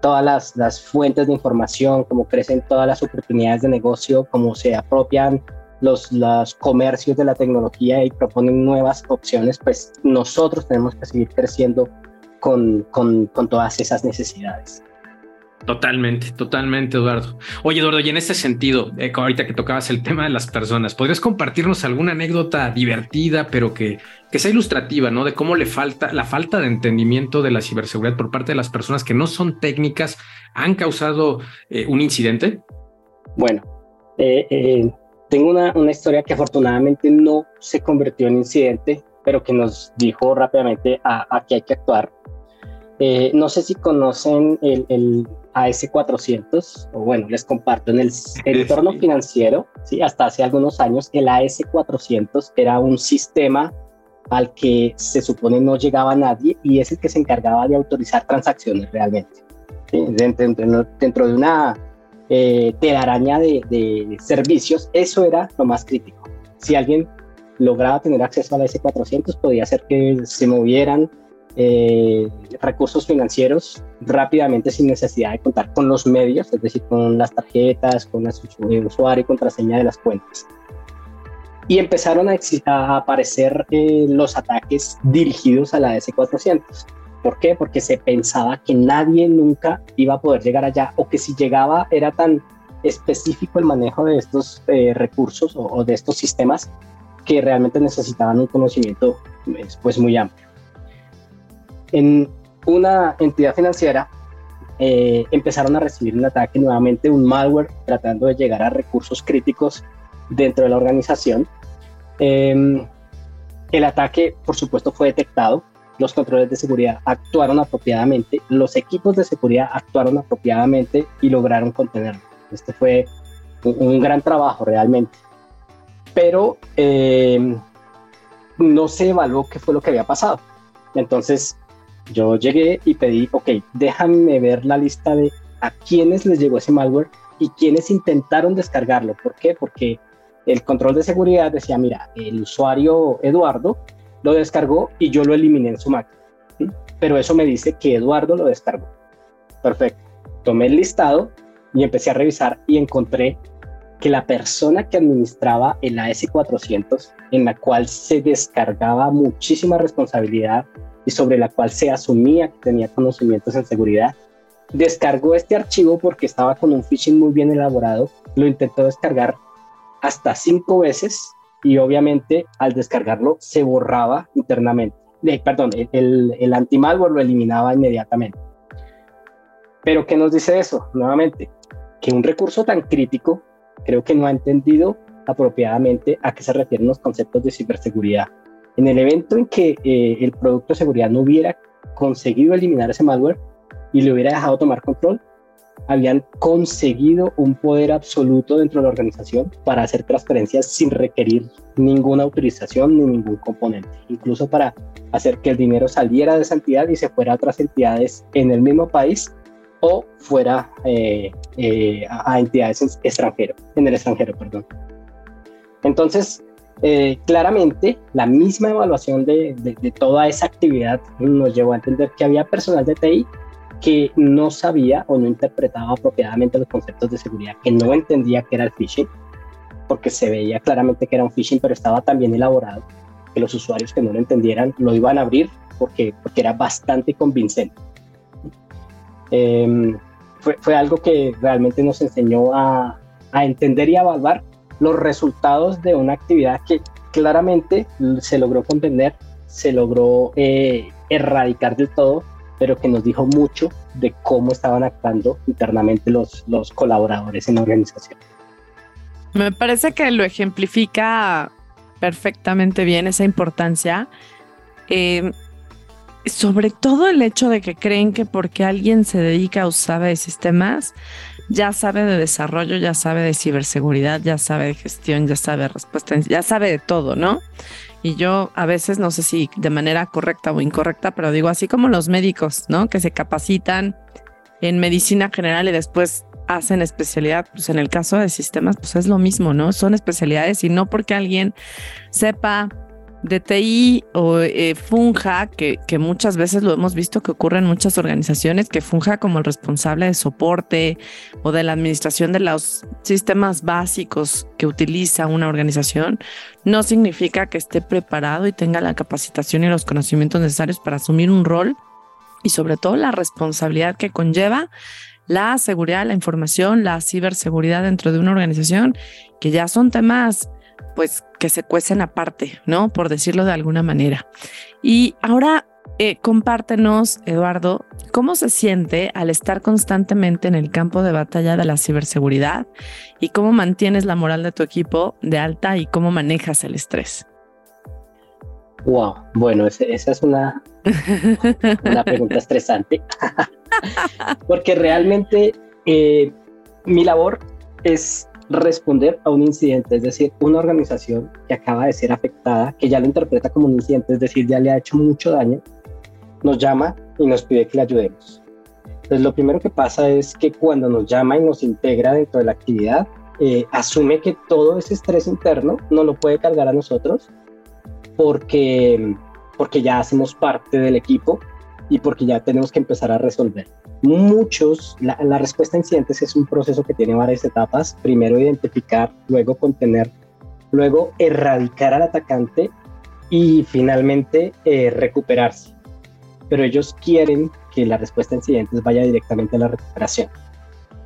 Speaker 4: todas las, las, fuentes de información, como crecen todas las oportunidades de negocio, como se apropian los, los comercios de la tecnología y proponen nuevas opciones, pues nosotros tenemos que seguir creciendo con, con, con todas esas necesidades.
Speaker 2: Totalmente, totalmente, Eduardo. Oye, Eduardo, y en ese sentido, eh, ahorita que tocabas el tema de las personas, ¿podrías compartirnos alguna anécdota divertida, pero que, que sea ilustrativa, ¿no? De cómo le falta, la falta de entendimiento de la ciberseguridad por parte de las personas que no son técnicas han causado eh, un incidente?
Speaker 4: Bueno, eh, eh tengo una, una, historia que afortunadamente no se convirtió en incidente, pero que nos dijo rápidamente a, que hay que actuar. Eh, no sé si conocen el, el, AS400, o bueno, les comparto, en el entorno financiero, ¿sí? hasta hace algunos años, el AS400 era un sistema al que se supone no llegaba nadie y es el que se encargaba de autorizar transacciones realmente. Dentro, dentro de una eh, telaraña de, de, servicios, eso era lo más crítico. Si alguien lograba tener acceso a la S400, podía hacer que se movieran eh, recursos financieros rápidamente sin necesidad de contar con los medios, es decir, con las tarjetas, con el usuario y contraseña de las cuentas. Y empezaron a, a aparecer eh, los ataques dirigidos a la S400 ¿Por qué? Porque se pensaba que nadie nunca iba a poder llegar allá o que si llegaba era tan específico el manejo de estos eh, recursos o, de estos sistemas que realmente necesitaban un conocimiento pues, pues muy amplio. En una entidad financiera eh, empezaron a recibir un ataque nuevamente, un malware tratando de llegar a recursos críticos dentro de la organización. Em, el ataque, por supuesto, fue detectado los controles de seguridad actuaron apropiadamente, los equipos de seguridad actuaron apropiadamente y lograron contenerlo. Este fue un, gran trabajo realmente. Pero eh, no se evaluó qué fue lo que había pasado. Entonces yo llegué y pedí, ok, déjame ver la lista de a quiénes les llegó ese malware y quiénes intentaron descargarlo. ¿Por qué? Porque el control de seguridad decía, mira, el usuario Eduardo lo descargó y yo lo eliminé en su máquina. Pero eso me dice que Eduardo lo descargó. Perfecto. Tomé el listado y empecé a revisar y encontré que la persona que administraba el AS400, en la cual se descargaba muchísima responsabilidad y sobre la cual se asumía que tenía conocimientos en seguridad, descargó este archivo porque estaba con un phishing muy bien elaborado, lo intentó descargar hasta cinco veces y obviamente al descargarlo se borraba internamente. Eh, perdón, el, el anti-malware lo eliminaba inmediatamente. Pero ¿qué nos dice eso? Nuevamente, que un recurso tan crítico creo que no ha entendido apropiadamente a qué se refieren los conceptos de ciberseguridad. En el evento en que eh, el producto de seguridad no hubiera conseguido eliminar ese malware y le hubiera dejado tomar control, habían conseguido un poder absoluto dentro de la organización para hacer transferencias sin requerir ninguna autorización ni ningún componente, incluso para hacer que el dinero saliera de esa entidad y se fuera a otras entidades en el mismo país o fuera eh, eh, a, entidades extranjero, en el extranjero, perdón. Entonces, eh, claramente, la misma evaluación de, de toda esa actividad nos llevó a entender que había personal de TI que no sabía o no interpretaba apropiadamente los conceptos de seguridad, que no entendía que era el phishing, porque se veía claramente que era un phishing, pero estaba tan bien elaborado que los usuarios que no lo entendieran lo iban a abrir porque, porque era bastante convincente. Em, fue, fue, algo que realmente nos enseñó a, a, entender y a evaluar los resultados de una actividad que claramente se logró comprender, se logró eh, erradicar del todo, pero que nos dijo mucho de cómo estaban actuando internamente los, los colaboradores en la organización.
Speaker 3: Me parece que lo ejemplifica perfectamente bien esa importancia. Eh, sobre todo el hecho de que creen que porque alguien se dedica o sabe de sistemas, ya sabe de desarrollo, ya sabe de ciberseguridad, ya sabe de gestión, ya sabe de respuesta, ya sabe de todo, ¿no? Y yo a veces, no sé si de manera correcta o incorrecta, pero digo así como los médicos, ¿no? Que se capacitan en medicina general y después hacen especialidad, pues en el caso de sistemas, pues es lo mismo, ¿no? Son especialidades y no porque alguien sepa de TI o eh, funja, que, que, muchas veces lo hemos visto que ocurre en muchas organizaciones, que funja como el responsable de soporte o de la administración de los sistemas básicos que utiliza una organización, no significa que esté preparado y tenga la capacitación y los conocimientos necesarios para asumir un rol y sobre todo la responsabilidad que conlleva la seguridad, la información, la ciberseguridad dentro de una organización, que ya son temas pues que se cuecen aparte, ¿no? Por decirlo de alguna manera. Y ahora eh, compártenos, Eduardo, cómo se siente al estar constantemente en el campo de batalla de la ciberseguridad y cómo mantienes la moral de tu equipo de alta y cómo manejas el estrés.
Speaker 4: Wow, bueno, esa es una, una pregunta estresante, porque realmente eh, mi labor es responder a un incidente, es decir, una organización que acaba de ser afectada, que ya lo interpreta como un incidente, es decir, ya le ha hecho mucho daño, nos llama y nos pide que le ayudemos. Entonces, lo primero que pasa es que cuando nos llama y nos integra dentro de la actividad, eh, asume que todo ese estrés interno no lo puede cargar a nosotros porque, porque ya hacemos parte del equipo y porque ya tenemos que empezar a resolver muchos, la, respuesta a incidentes es un proceso que tiene varias etapas. Primero identificar, luego contener, luego erradicar al atacante y finalmente eh, recuperarse. Pero ellos quieren que la respuesta a incidentes vaya directamente a la recuperación.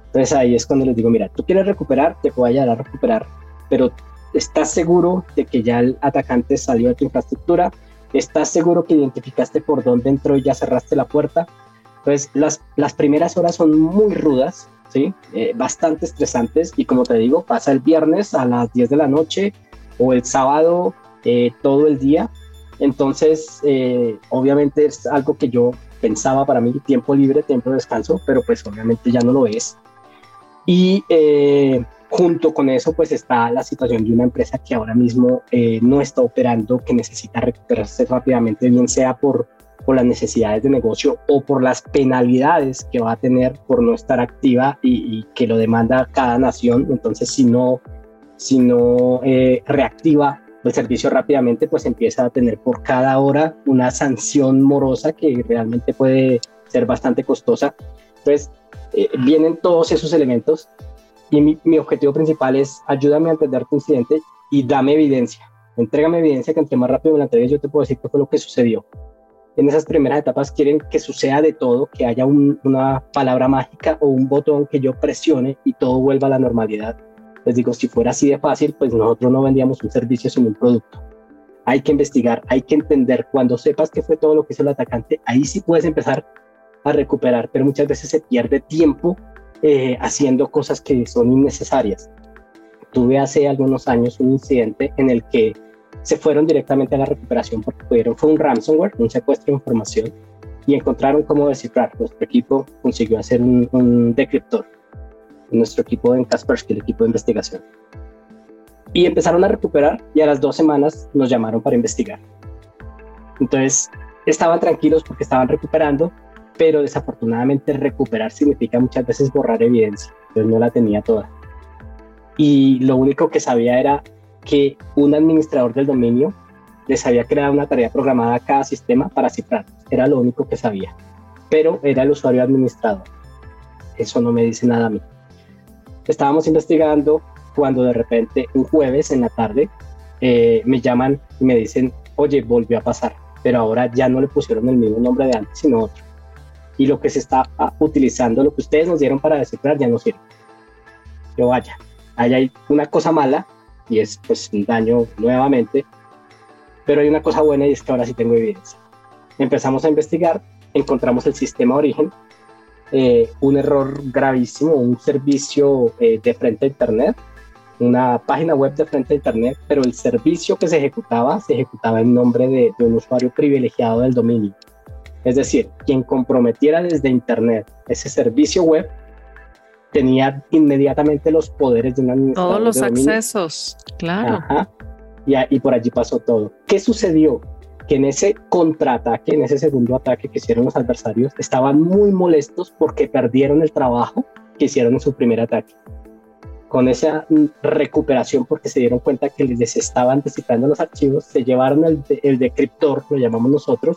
Speaker 4: Entonces ahí es cuando les digo, mira, tú quieres recuperar, te puedo ayudar a recuperar, pero estás seguro de que ya el atacante salió de tu infraestructura, estás seguro que identificaste por dónde entró y ya cerraste la puerta, entonces, las, las primeras horas son muy rudas, ¿sí? Eh, bastante estresantes y como te digo, pasa el viernes a las 10 de la noche o el sábado eh, todo el día. Entonces, eh, obviamente es algo que yo pensaba para mí, tiempo libre, tiempo de descanso, pero pues obviamente ya no lo es. Y junto con eso, pues está la situación de una empresa que ahora mismo no está operando, que necesita recuperarse rápidamente, bien sea por por las necesidades de negocio o por las penalidades que va a tener por no estar activa y, que lo demanda cada nación. Entonces, si no, si no eh, reactiva el servicio rápidamente, pues empieza a tener por cada hora una sanción morosa que realmente puede ser bastante costosa. Entonces, eh, vienen todos esos elementos y mi, mi, objetivo principal es ayúdame a entender tu incidente y dame evidencia. Entrégame evidencia que entre más rápido me la entregues yo te puedo decir qué fue lo que sucedió en esas primeras etapas quieren que suceda de todo, que haya una palabra mágica o un botón que yo presione y todo vuelva a la normalidad. Les digo, si fuera así de fácil, pues nosotros no vendíamos un servicio sino un producto. Hay que investigar, hay que entender. Cuando sepas qué fue todo lo que hizo el atacante, ahí sí puedes empezar a recuperar, pero muchas veces se pierde tiempo eh, haciendo cosas que son innecesarias. Tuve hace algunos años un incidente en el que se fueron directamente a la recuperación porque pudieron, fue un ransomware, un secuestro de información, y encontraron cómo descifrar. Nuestro equipo consiguió hacer un, un decriptor, nuestro equipo en Kaspersky, el equipo de investigación. Y empezaron a recuperar y a las dos semanas nos llamaron para investigar. Entonces, estaban tranquilos porque estaban recuperando, pero desafortunadamente recuperar significa muchas veces borrar evidencia. Entonces no la tenía toda. Y lo único que sabía era que un administrador del dominio les había creado una tarea programada a cada sistema para cifrar. Era lo único que sabía. Pero era el usuario administrador. Eso no me dice nada a mí. Estábamos investigando cuando de repente un jueves en la tarde eh, me llaman y me dicen, oye, volvió a pasar, pero ahora ya no le pusieron el mismo nombre de antes, sino otro. Y lo que se está ah, utilizando, lo que ustedes nos dieron para descifrar, ya no sirve. Yo vaya, ahí hay una cosa mala y es pues un daño nuevamente. Pero hay una cosa buena y es que ahora sí tengo evidencia. Empezamos a investigar, encontramos el sistema origen, eh, un error gravísimo, un servicio eh, de frente a Internet, una página web de frente a Internet, pero el servicio que se ejecutaba se ejecutaba en nombre de, de un usuario privilegiado del dominio. Es decir, quien comprometiera desde Internet ese servicio web tenía inmediatamente los poderes de un administrador.
Speaker 3: Todos los accesos, claro.
Speaker 4: Y, y, por allí pasó todo. ¿Qué sucedió? Que en ese contraataque, en ese segundo ataque que hicieron los adversarios, estaban muy molestos porque perdieron el trabajo que hicieron en su primer ataque. Con esa recuperación, porque se dieron cuenta que les estaban descifrando los archivos, se llevaron el, el decryptor, lo llamamos nosotros,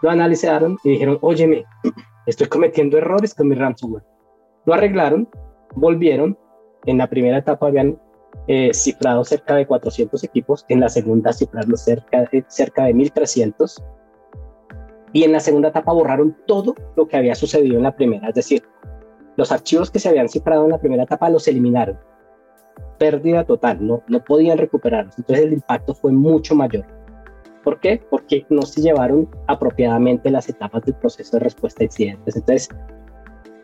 Speaker 4: lo analizaron y dijeron, óyeme, estoy cometiendo errores con mi ransomware. Lo arreglaron, volvieron, en la primera etapa habían eh, cifrado cerca de 400 equipos, en la segunda cifraron cerca de, cerca de 1300 y en la segunda etapa borraron todo lo que había sucedido en la primera, es decir, los archivos que se habían cifrado en la primera etapa los eliminaron. Pérdida total, no, no podían recuperarlos. Entonces el impacto fue mucho mayor. ¿Por qué? Porque no se llevaron apropiadamente las etapas del proceso de respuesta a incidentes. Entonces,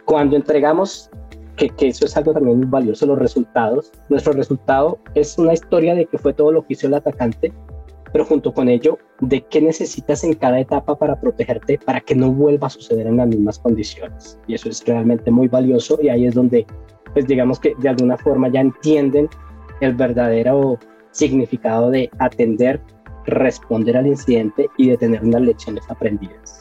Speaker 4: cuando entregamos, que, que, eso es algo también muy valioso, los resultados, nuestro resultado es una historia de qué fue todo lo que hizo el atacante, pero junto con ello, de qué necesitas en cada etapa para protegerte, para que no vuelva a suceder en las mismas condiciones. Y eso es realmente muy valioso y ahí es donde, pues digamos que de alguna forma ya entienden el verdadero significado de atender responder al incidente y de tener unas lecciones aprendidas.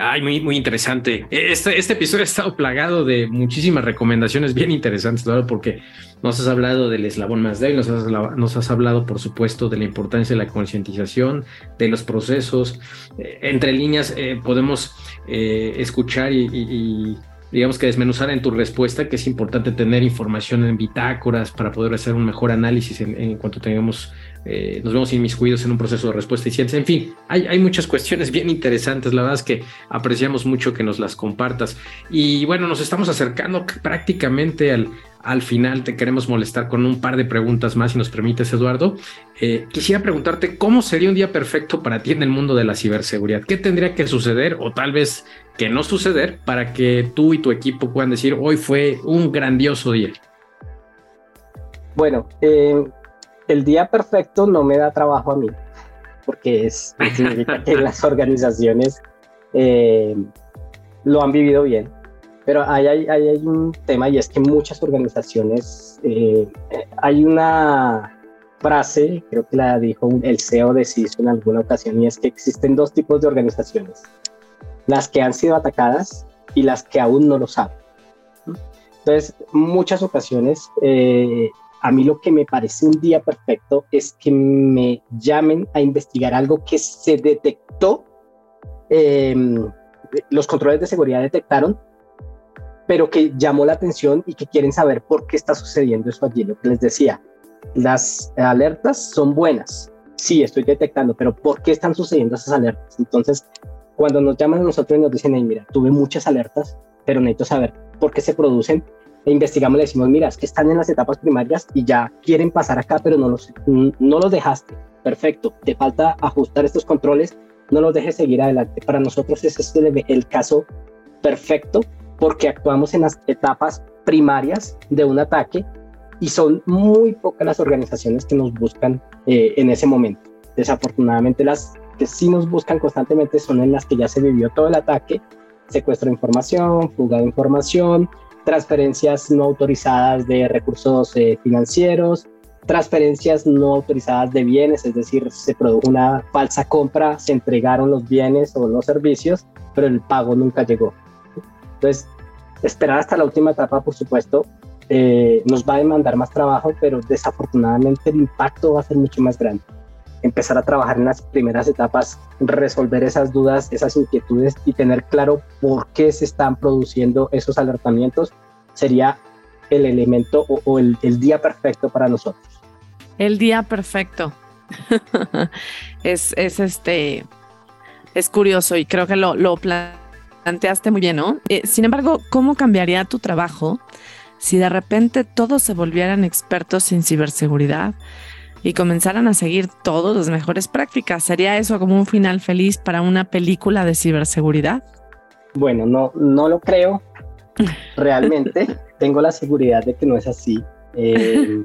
Speaker 2: Ay, muy, muy interesante. Este, este episodio ha estado plagado de muchísimas recomendaciones bien interesantes, porque nos has hablado del eslabón más débil, nos has, nos has hablado, por supuesto, de la importancia de la concientización, de los procesos. Eh, entre líneas eh, podemos eh, escuchar y, digamos que desmenuzar en tu respuesta que es importante tener información en bitácoras para poder hacer un mejor análisis en, en cuanto tengamos eh, nos vemos inmiscuidos en un proceso de respuesta y ciencia. En fin, hay, muchas cuestiones bien interesantes. La verdad es que apreciamos mucho que nos las compartas. Y bueno, nos estamos acercando prácticamente al, al final. Te queremos molestar con un par de preguntas más, si nos permites, Eduardo. Eh, quisiera preguntarte cómo sería un día perfecto para ti en el mundo de la ciberseguridad. ¿Qué tendría que suceder o tal vez que no suceder para que tú y tu equipo puedan decir hoy fue un grandioso día?
Speaker 4: Bueno, eh, el día perfecto no me da trabajo a mí, porque es, significa que las organizaciones eh, lo han vivido bien. Pero hay, hay, un tema y es que muchas organizaciones, eh, hay una frase, creo que la dijo el CEO de CISO en alguna ocasión, y es que existen dos tipos de organizaciones, las que han sido atacadas y las que aún no lo saben. Entonces, muchas ocasiones eh, a mí lo que me parece un día perfecto es que me llamen a investigar algo que se detectó, em, los controles de seguridad detectaron, pero que llamó la atención y que quieren saber por qué está sucediendo eso allí. Lo que les decía, las alertas son buenas. Sí, estoy detectando, pero ¿por qué están sucediendo esas alertas? Entonces, cuando nos llaman a nosotros y nos dicen, mira, tuve muchas alertas, pero necesito saber por qué se producen, e investigamos, le decimos, mira, es que están en las etapas primarias y ya quieren pasar acá, pero no los, no los dejaste. Perfecto, te falta ajustar estos controles, no los dejes seguir adelante. Para nosotros ese es el, el caso perfecto porque actuamos en las etapas primarias de un ataque y son muy pocas las organizaciones que nos buscan eh, en ese momento. Desafortunadamente las que sí nos buscan constantemente son en las que ya se vivió todo el ataque, secuestro de información, fuga de información, transferencias no autorizadas de recursos eh, financieros, transferencias no autorizadas de bienes, es decir, se produjo una falsa compra, se entregaron los bienes o los servicios, pero el pago nunca llegó. Entonces, esperar hasta la última etapa, por supuesto, eh, nos va a demandar más trabajo, pero desafortunadamente el impacto va a ser mucho más grande. Empezar a trabajar en las primeras etapas, resolver esas dudas, esas inquietudes y tener claro por qué se están produciendo esos alertamientos sería el elemento o, el, día perfecto para nosotros.
Speaker 3: El día perfecto. es, es, este, es curioso y creo que lo, lo planteaste muy bien, ¿no? Eh, sin embargo, ¿cómo cambiaría tu trabajo si de repente todos se volvieran expertos en ciberseguridad y comenzaran a seguir todas las mejores prácticas? ¿Sería eso como un final feliz para una película de ciberseguridad?
Speaker 4: Bueno, no, no lo creo. Realmente tengo la seguridad de que no es así. Eh,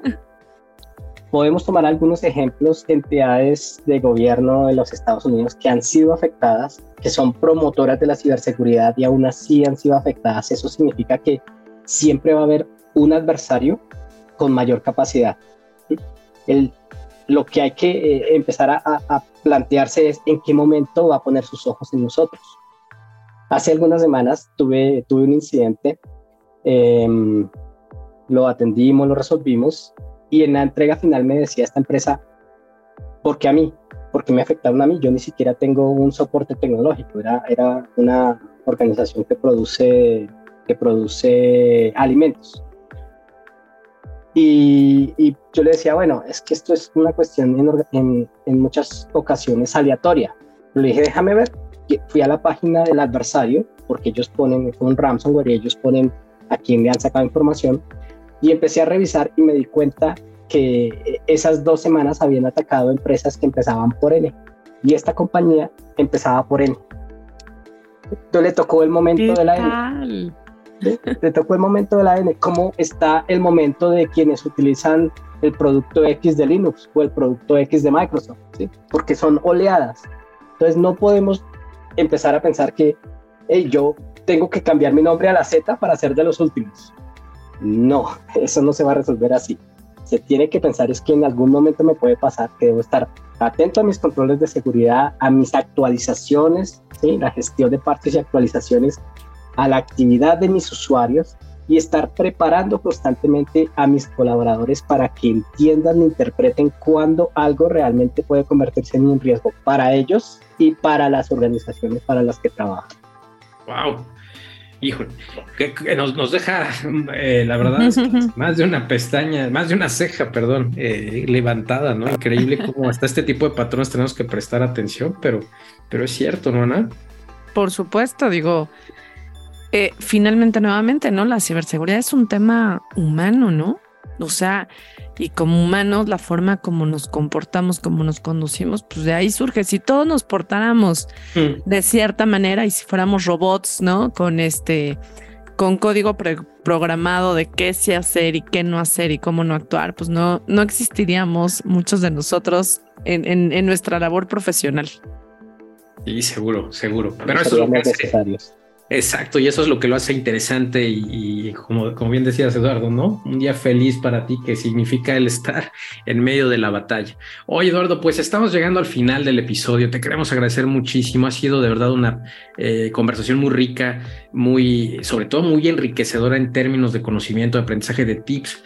Speaker 4: podemos tomar algunos ejemplos de entidades de gobierno de los Estados Unidos que han sido afectadas, que son promotoras de la ciberseguridad y aún así han sido afectadas. Eso significa que siempre va a haber un adversario con mayor capacidad. El, lo que hay que eh, empezar a, plantearse es en qué momento va a poner sus ojos en nosotros. Hace algunas semanas tuve, tuve un incidente, em, lo atendimos, lo resolvimos y en la entrega final me decía esta empresa, ¿por qué a mí? porque me afectaron a mí? Yo ni siquiera tengo un soporte tecnológico, era, era una organización que produce, que produce alimentos. Y, yo le decía, bueno, es que esto es una cuestión en, muchas ocasiones aleatoria. Le dije, déjame ver. Fui a la página del adversario, porque ellos ponen, un ransomware y ellos ponen a quién le han sacado información. Y empecé a revisar y me di cuenta que esas dos semanas habían atacado empresas que empezaban por N y esta compañía empezaba por N. Entonces le tocó el momento de la N. Le tocó el momento de la N. ¿Cómo está el momento de quienes utilizan el producto X de Linux o el producto X de Microsoft? ¿sí? Porque son oleadas. Entonces no podemos empezar a pensar que hey, yo tengo que cambiar mi nombre a la Z para ser de los últimos. No, eso no se va a resolver así. Se tiene que pensar es que en algún momento me puede pasar que debo estar atento a mis controles de seguridad, a mis actualizaciones, ¿sí? la gestión de partes y actualizaciones, a la actividad de mis usuarios y estar preparando constantemente a mis colaboradores para que entiendan e interpreten cuándo algo realmente puede convertirse en un riesgo para ellos y para las organizaciones para las que trabajan.
Speaker 2: Wow, híjole, que, nos, deja, eh, la verdad, más de una pestaña, más de una ceja, perdón, eh, levantada, ¿no? Increíble cómo hasta este tipo de patrones tenemos que prestar atención, pero, pero es cierto, ¿no, Ana?
Speaker 3: Por supuesto, digo, eh, finalmente, nuevamente, ¿no? La ciberseguridad es un tema humano, ¿no? O sea, y como humanos, la forma como nos comportamos, como nos conducimos, pues de ahí surge. Si todos nos portáramos mm. de cierta manera y si fuéramos robots, ¿no? Con este, con código programado de qué sí hacer y qué no hacer y cómo no actuar, pues no, no existiríamos muchos de nosotros en, en, nuestra labor profesional.
Speaker 2: Sí, seguro, seguro. Pero eso es lo que hace, Exacto, y eso es lo que lo hace interesante y, como, como, bien decías Eduardo, ¿no? Un día feliz para ti que significa el estar en medio de la batalla. Oye Eduardo, pues estamos llegando al final del episodio, te queremos agradecer muchísimo, ha sido de verdad una eh, conversación muy rica, muy, sobre todo muy enriquecedora en términos de conocimiento, de aprendizaje de tips,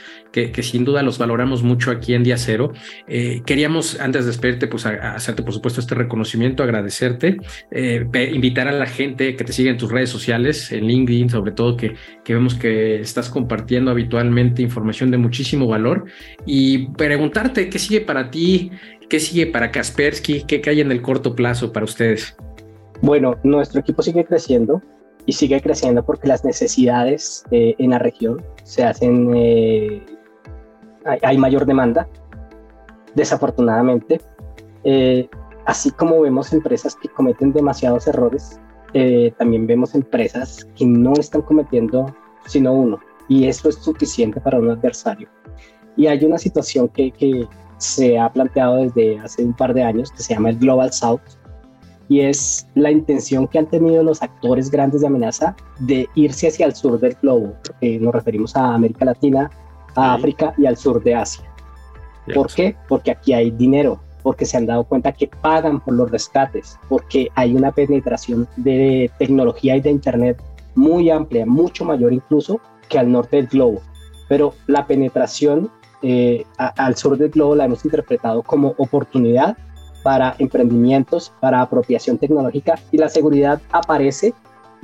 Speaker 2: que, sin duda los valoramos mucho aquí en Día Cero. Eh, queríamos, antes de despedirte, pues hacerte por supuesto este reconocimiento, agradecerte, eh, invitar a la gente que te siga en tus redes sociales, en LinkedIn, sobre todo que, que vemos que estás compartiendo habitualmente información de muchísimo valor y preguntarte qué sigue para ti, qué sigue para Kaspersky, qué hay en el corto plazo para ustedes.
Speaker 4: Bueno, nuestro equipo sigue creciendo y sigue creciendo porque las necesidades eh, en la región se hacen, hay, mayor demanda, desafortunadamente. Eh, así como vemos empresas que cometen demasiados errores, también vemos empresas que no están cometiendo sino uno, y eso es suficiente para un adversario. Y hay una situación que, que se ha planteado desde hace un par de años que se llama el Global South, y es la intención que han tenido los actores grandes de amenaza de irse hacia el sur del globo, porque nos referimos a América Latina, a África y al sur de Asia. ¿Por qué? Porque aquí hay dinero, porque se han dado cuenta que pagan por los rescates, porque hay una penetración de tecnología y de Internet muy amplia, mucho mayor incluso que al norte del globo. Pero la penetración eh, al sur del globo la hemos interpretado como oportunidad para emprendimientos, para apropiación tecnológica y la seguridad aparece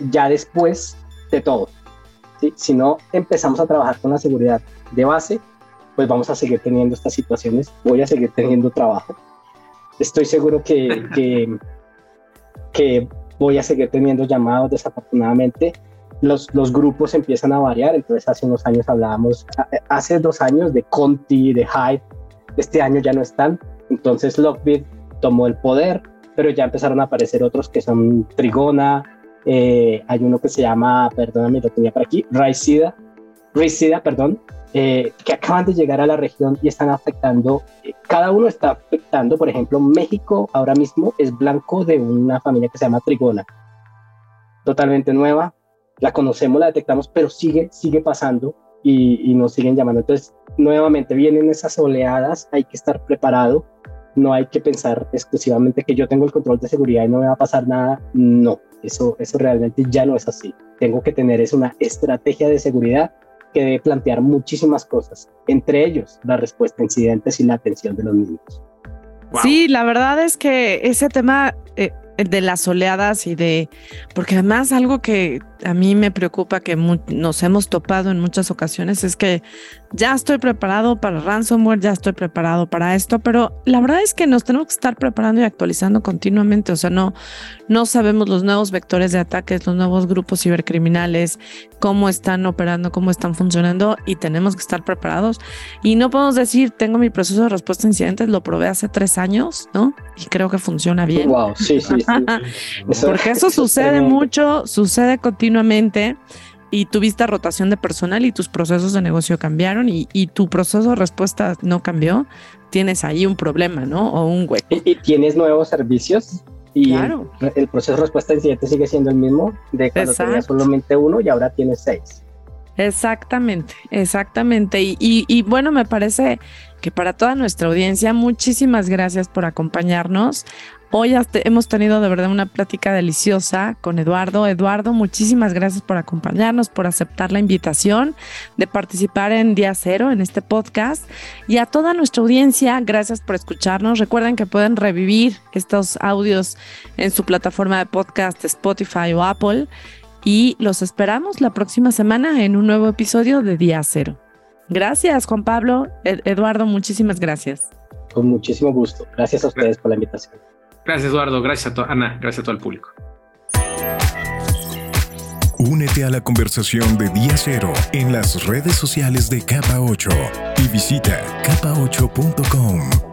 Speaker 4: ya después de todo. Si no empezamos a trabajar con la seguridad de base, pues vamos a seguir teniendo estas situaciones, voy a seguir teniendo trabajo. Estoy seguro que, que, voy a seguir teniendo llamados desafortunadamente los, los grupos empiezan a variar. Entonces, hace unos años hablábamos, hace dos años de Conti, de Hyde, este año ya no están. Entonces, Lockbit tomó el poder, pero ya empezaron a aparecer otros que son Trigona, eh, hay uno que se llama, perdóname, lo tenía por aquí, Raicida, Raicida, perdón, eh, que acaban de llegar a la región y están afectando, eh, cada uno está afectando, por ejemplo, México ahora mismo es blanco de una familia que se llama Trigona, totalmente nueva, la conocemos, la detectamos, pero sigue, sigue pasando y, y nos siguen llamando. Entonces, nuevamente vienen esas oleadas, hay que estar preparado, no hay que pensar exclusivamente que yo tengo el control de seguridad y no me va a pasar nada. No, eso, eso realmente ya no es así. Tengo que tener es una estrategia de seguridad que debe plantear muchísimas cosas, entre ellos la respuesta a incidentes y la atención de los niños.
Speaker 3: Sí, la verdad es que ese tema eh, de las oleadas y de, porque además algo que a mí me preocupa que nos hemos topado en muchas ocasiones es que ya estoy preparado para ransomware, ya estoy preparado para esto, pero la verdad es que nos tenemos que estar preparando y actualizando continuamente, o sea, no, no sabemos los nuevos vectores de ataques, los nuevos grupos cibercriminales, cómo están operando, cómo están funcionando y tenemos que estar preparados. Y no podemos decir, tengo mi proceso de respuesta a incidentes, lo probé hace tres años, ¿no? Y creo que funciona bien.
Speaker 4: Wow, sí, sí,
Speaker 3: sí. Porque eso sucede mucho, sucede continuamente y tuviste rotación de personal y tus procesos de negocio cambiaron y, tu proceso de respuesta no cambió, tienes ahí un problema, ¿no? O un hueco.
Speaker 4: Y, tienes nuevos servicios y el, proceso de respuesta incidente sigue siendo el mismo de cuando tenías solamente uno y ahora tienes seis.
Speaker 3: Exactamente, exactamente. y, bueno, me parece que para toda nuestra audiencia, muchísimas gracias por acompañarnos. Hoy hemos tenido de verdad una plática deliciosa con Eduardo. Eduardo, muchísimas gracias por acompañarnos, por aceptar la invitación de participar en Día Cero, en este podcast. Y a toda nuestra audiencia, gracias por escucharnos. Recuerden que pueden revivir estos audios en su plataforma de podcast Spotify o Apple. Y los esperamos la próxima semana en un nuevo episodio de Día Cero. Gracias, Juan Pablo. Eduardo, muchísimas gracias.
Speaker 4: Con muchísimo gusto. Gracias a ustedes por la invitación.
Speaker 2: Gracias, Eduardo. Gracias a Ana. Gracias a todo el público.
Speaker 1: Únete a la conversación de Día Cero en las redes sociales de Capa 8 y visita capa8.com.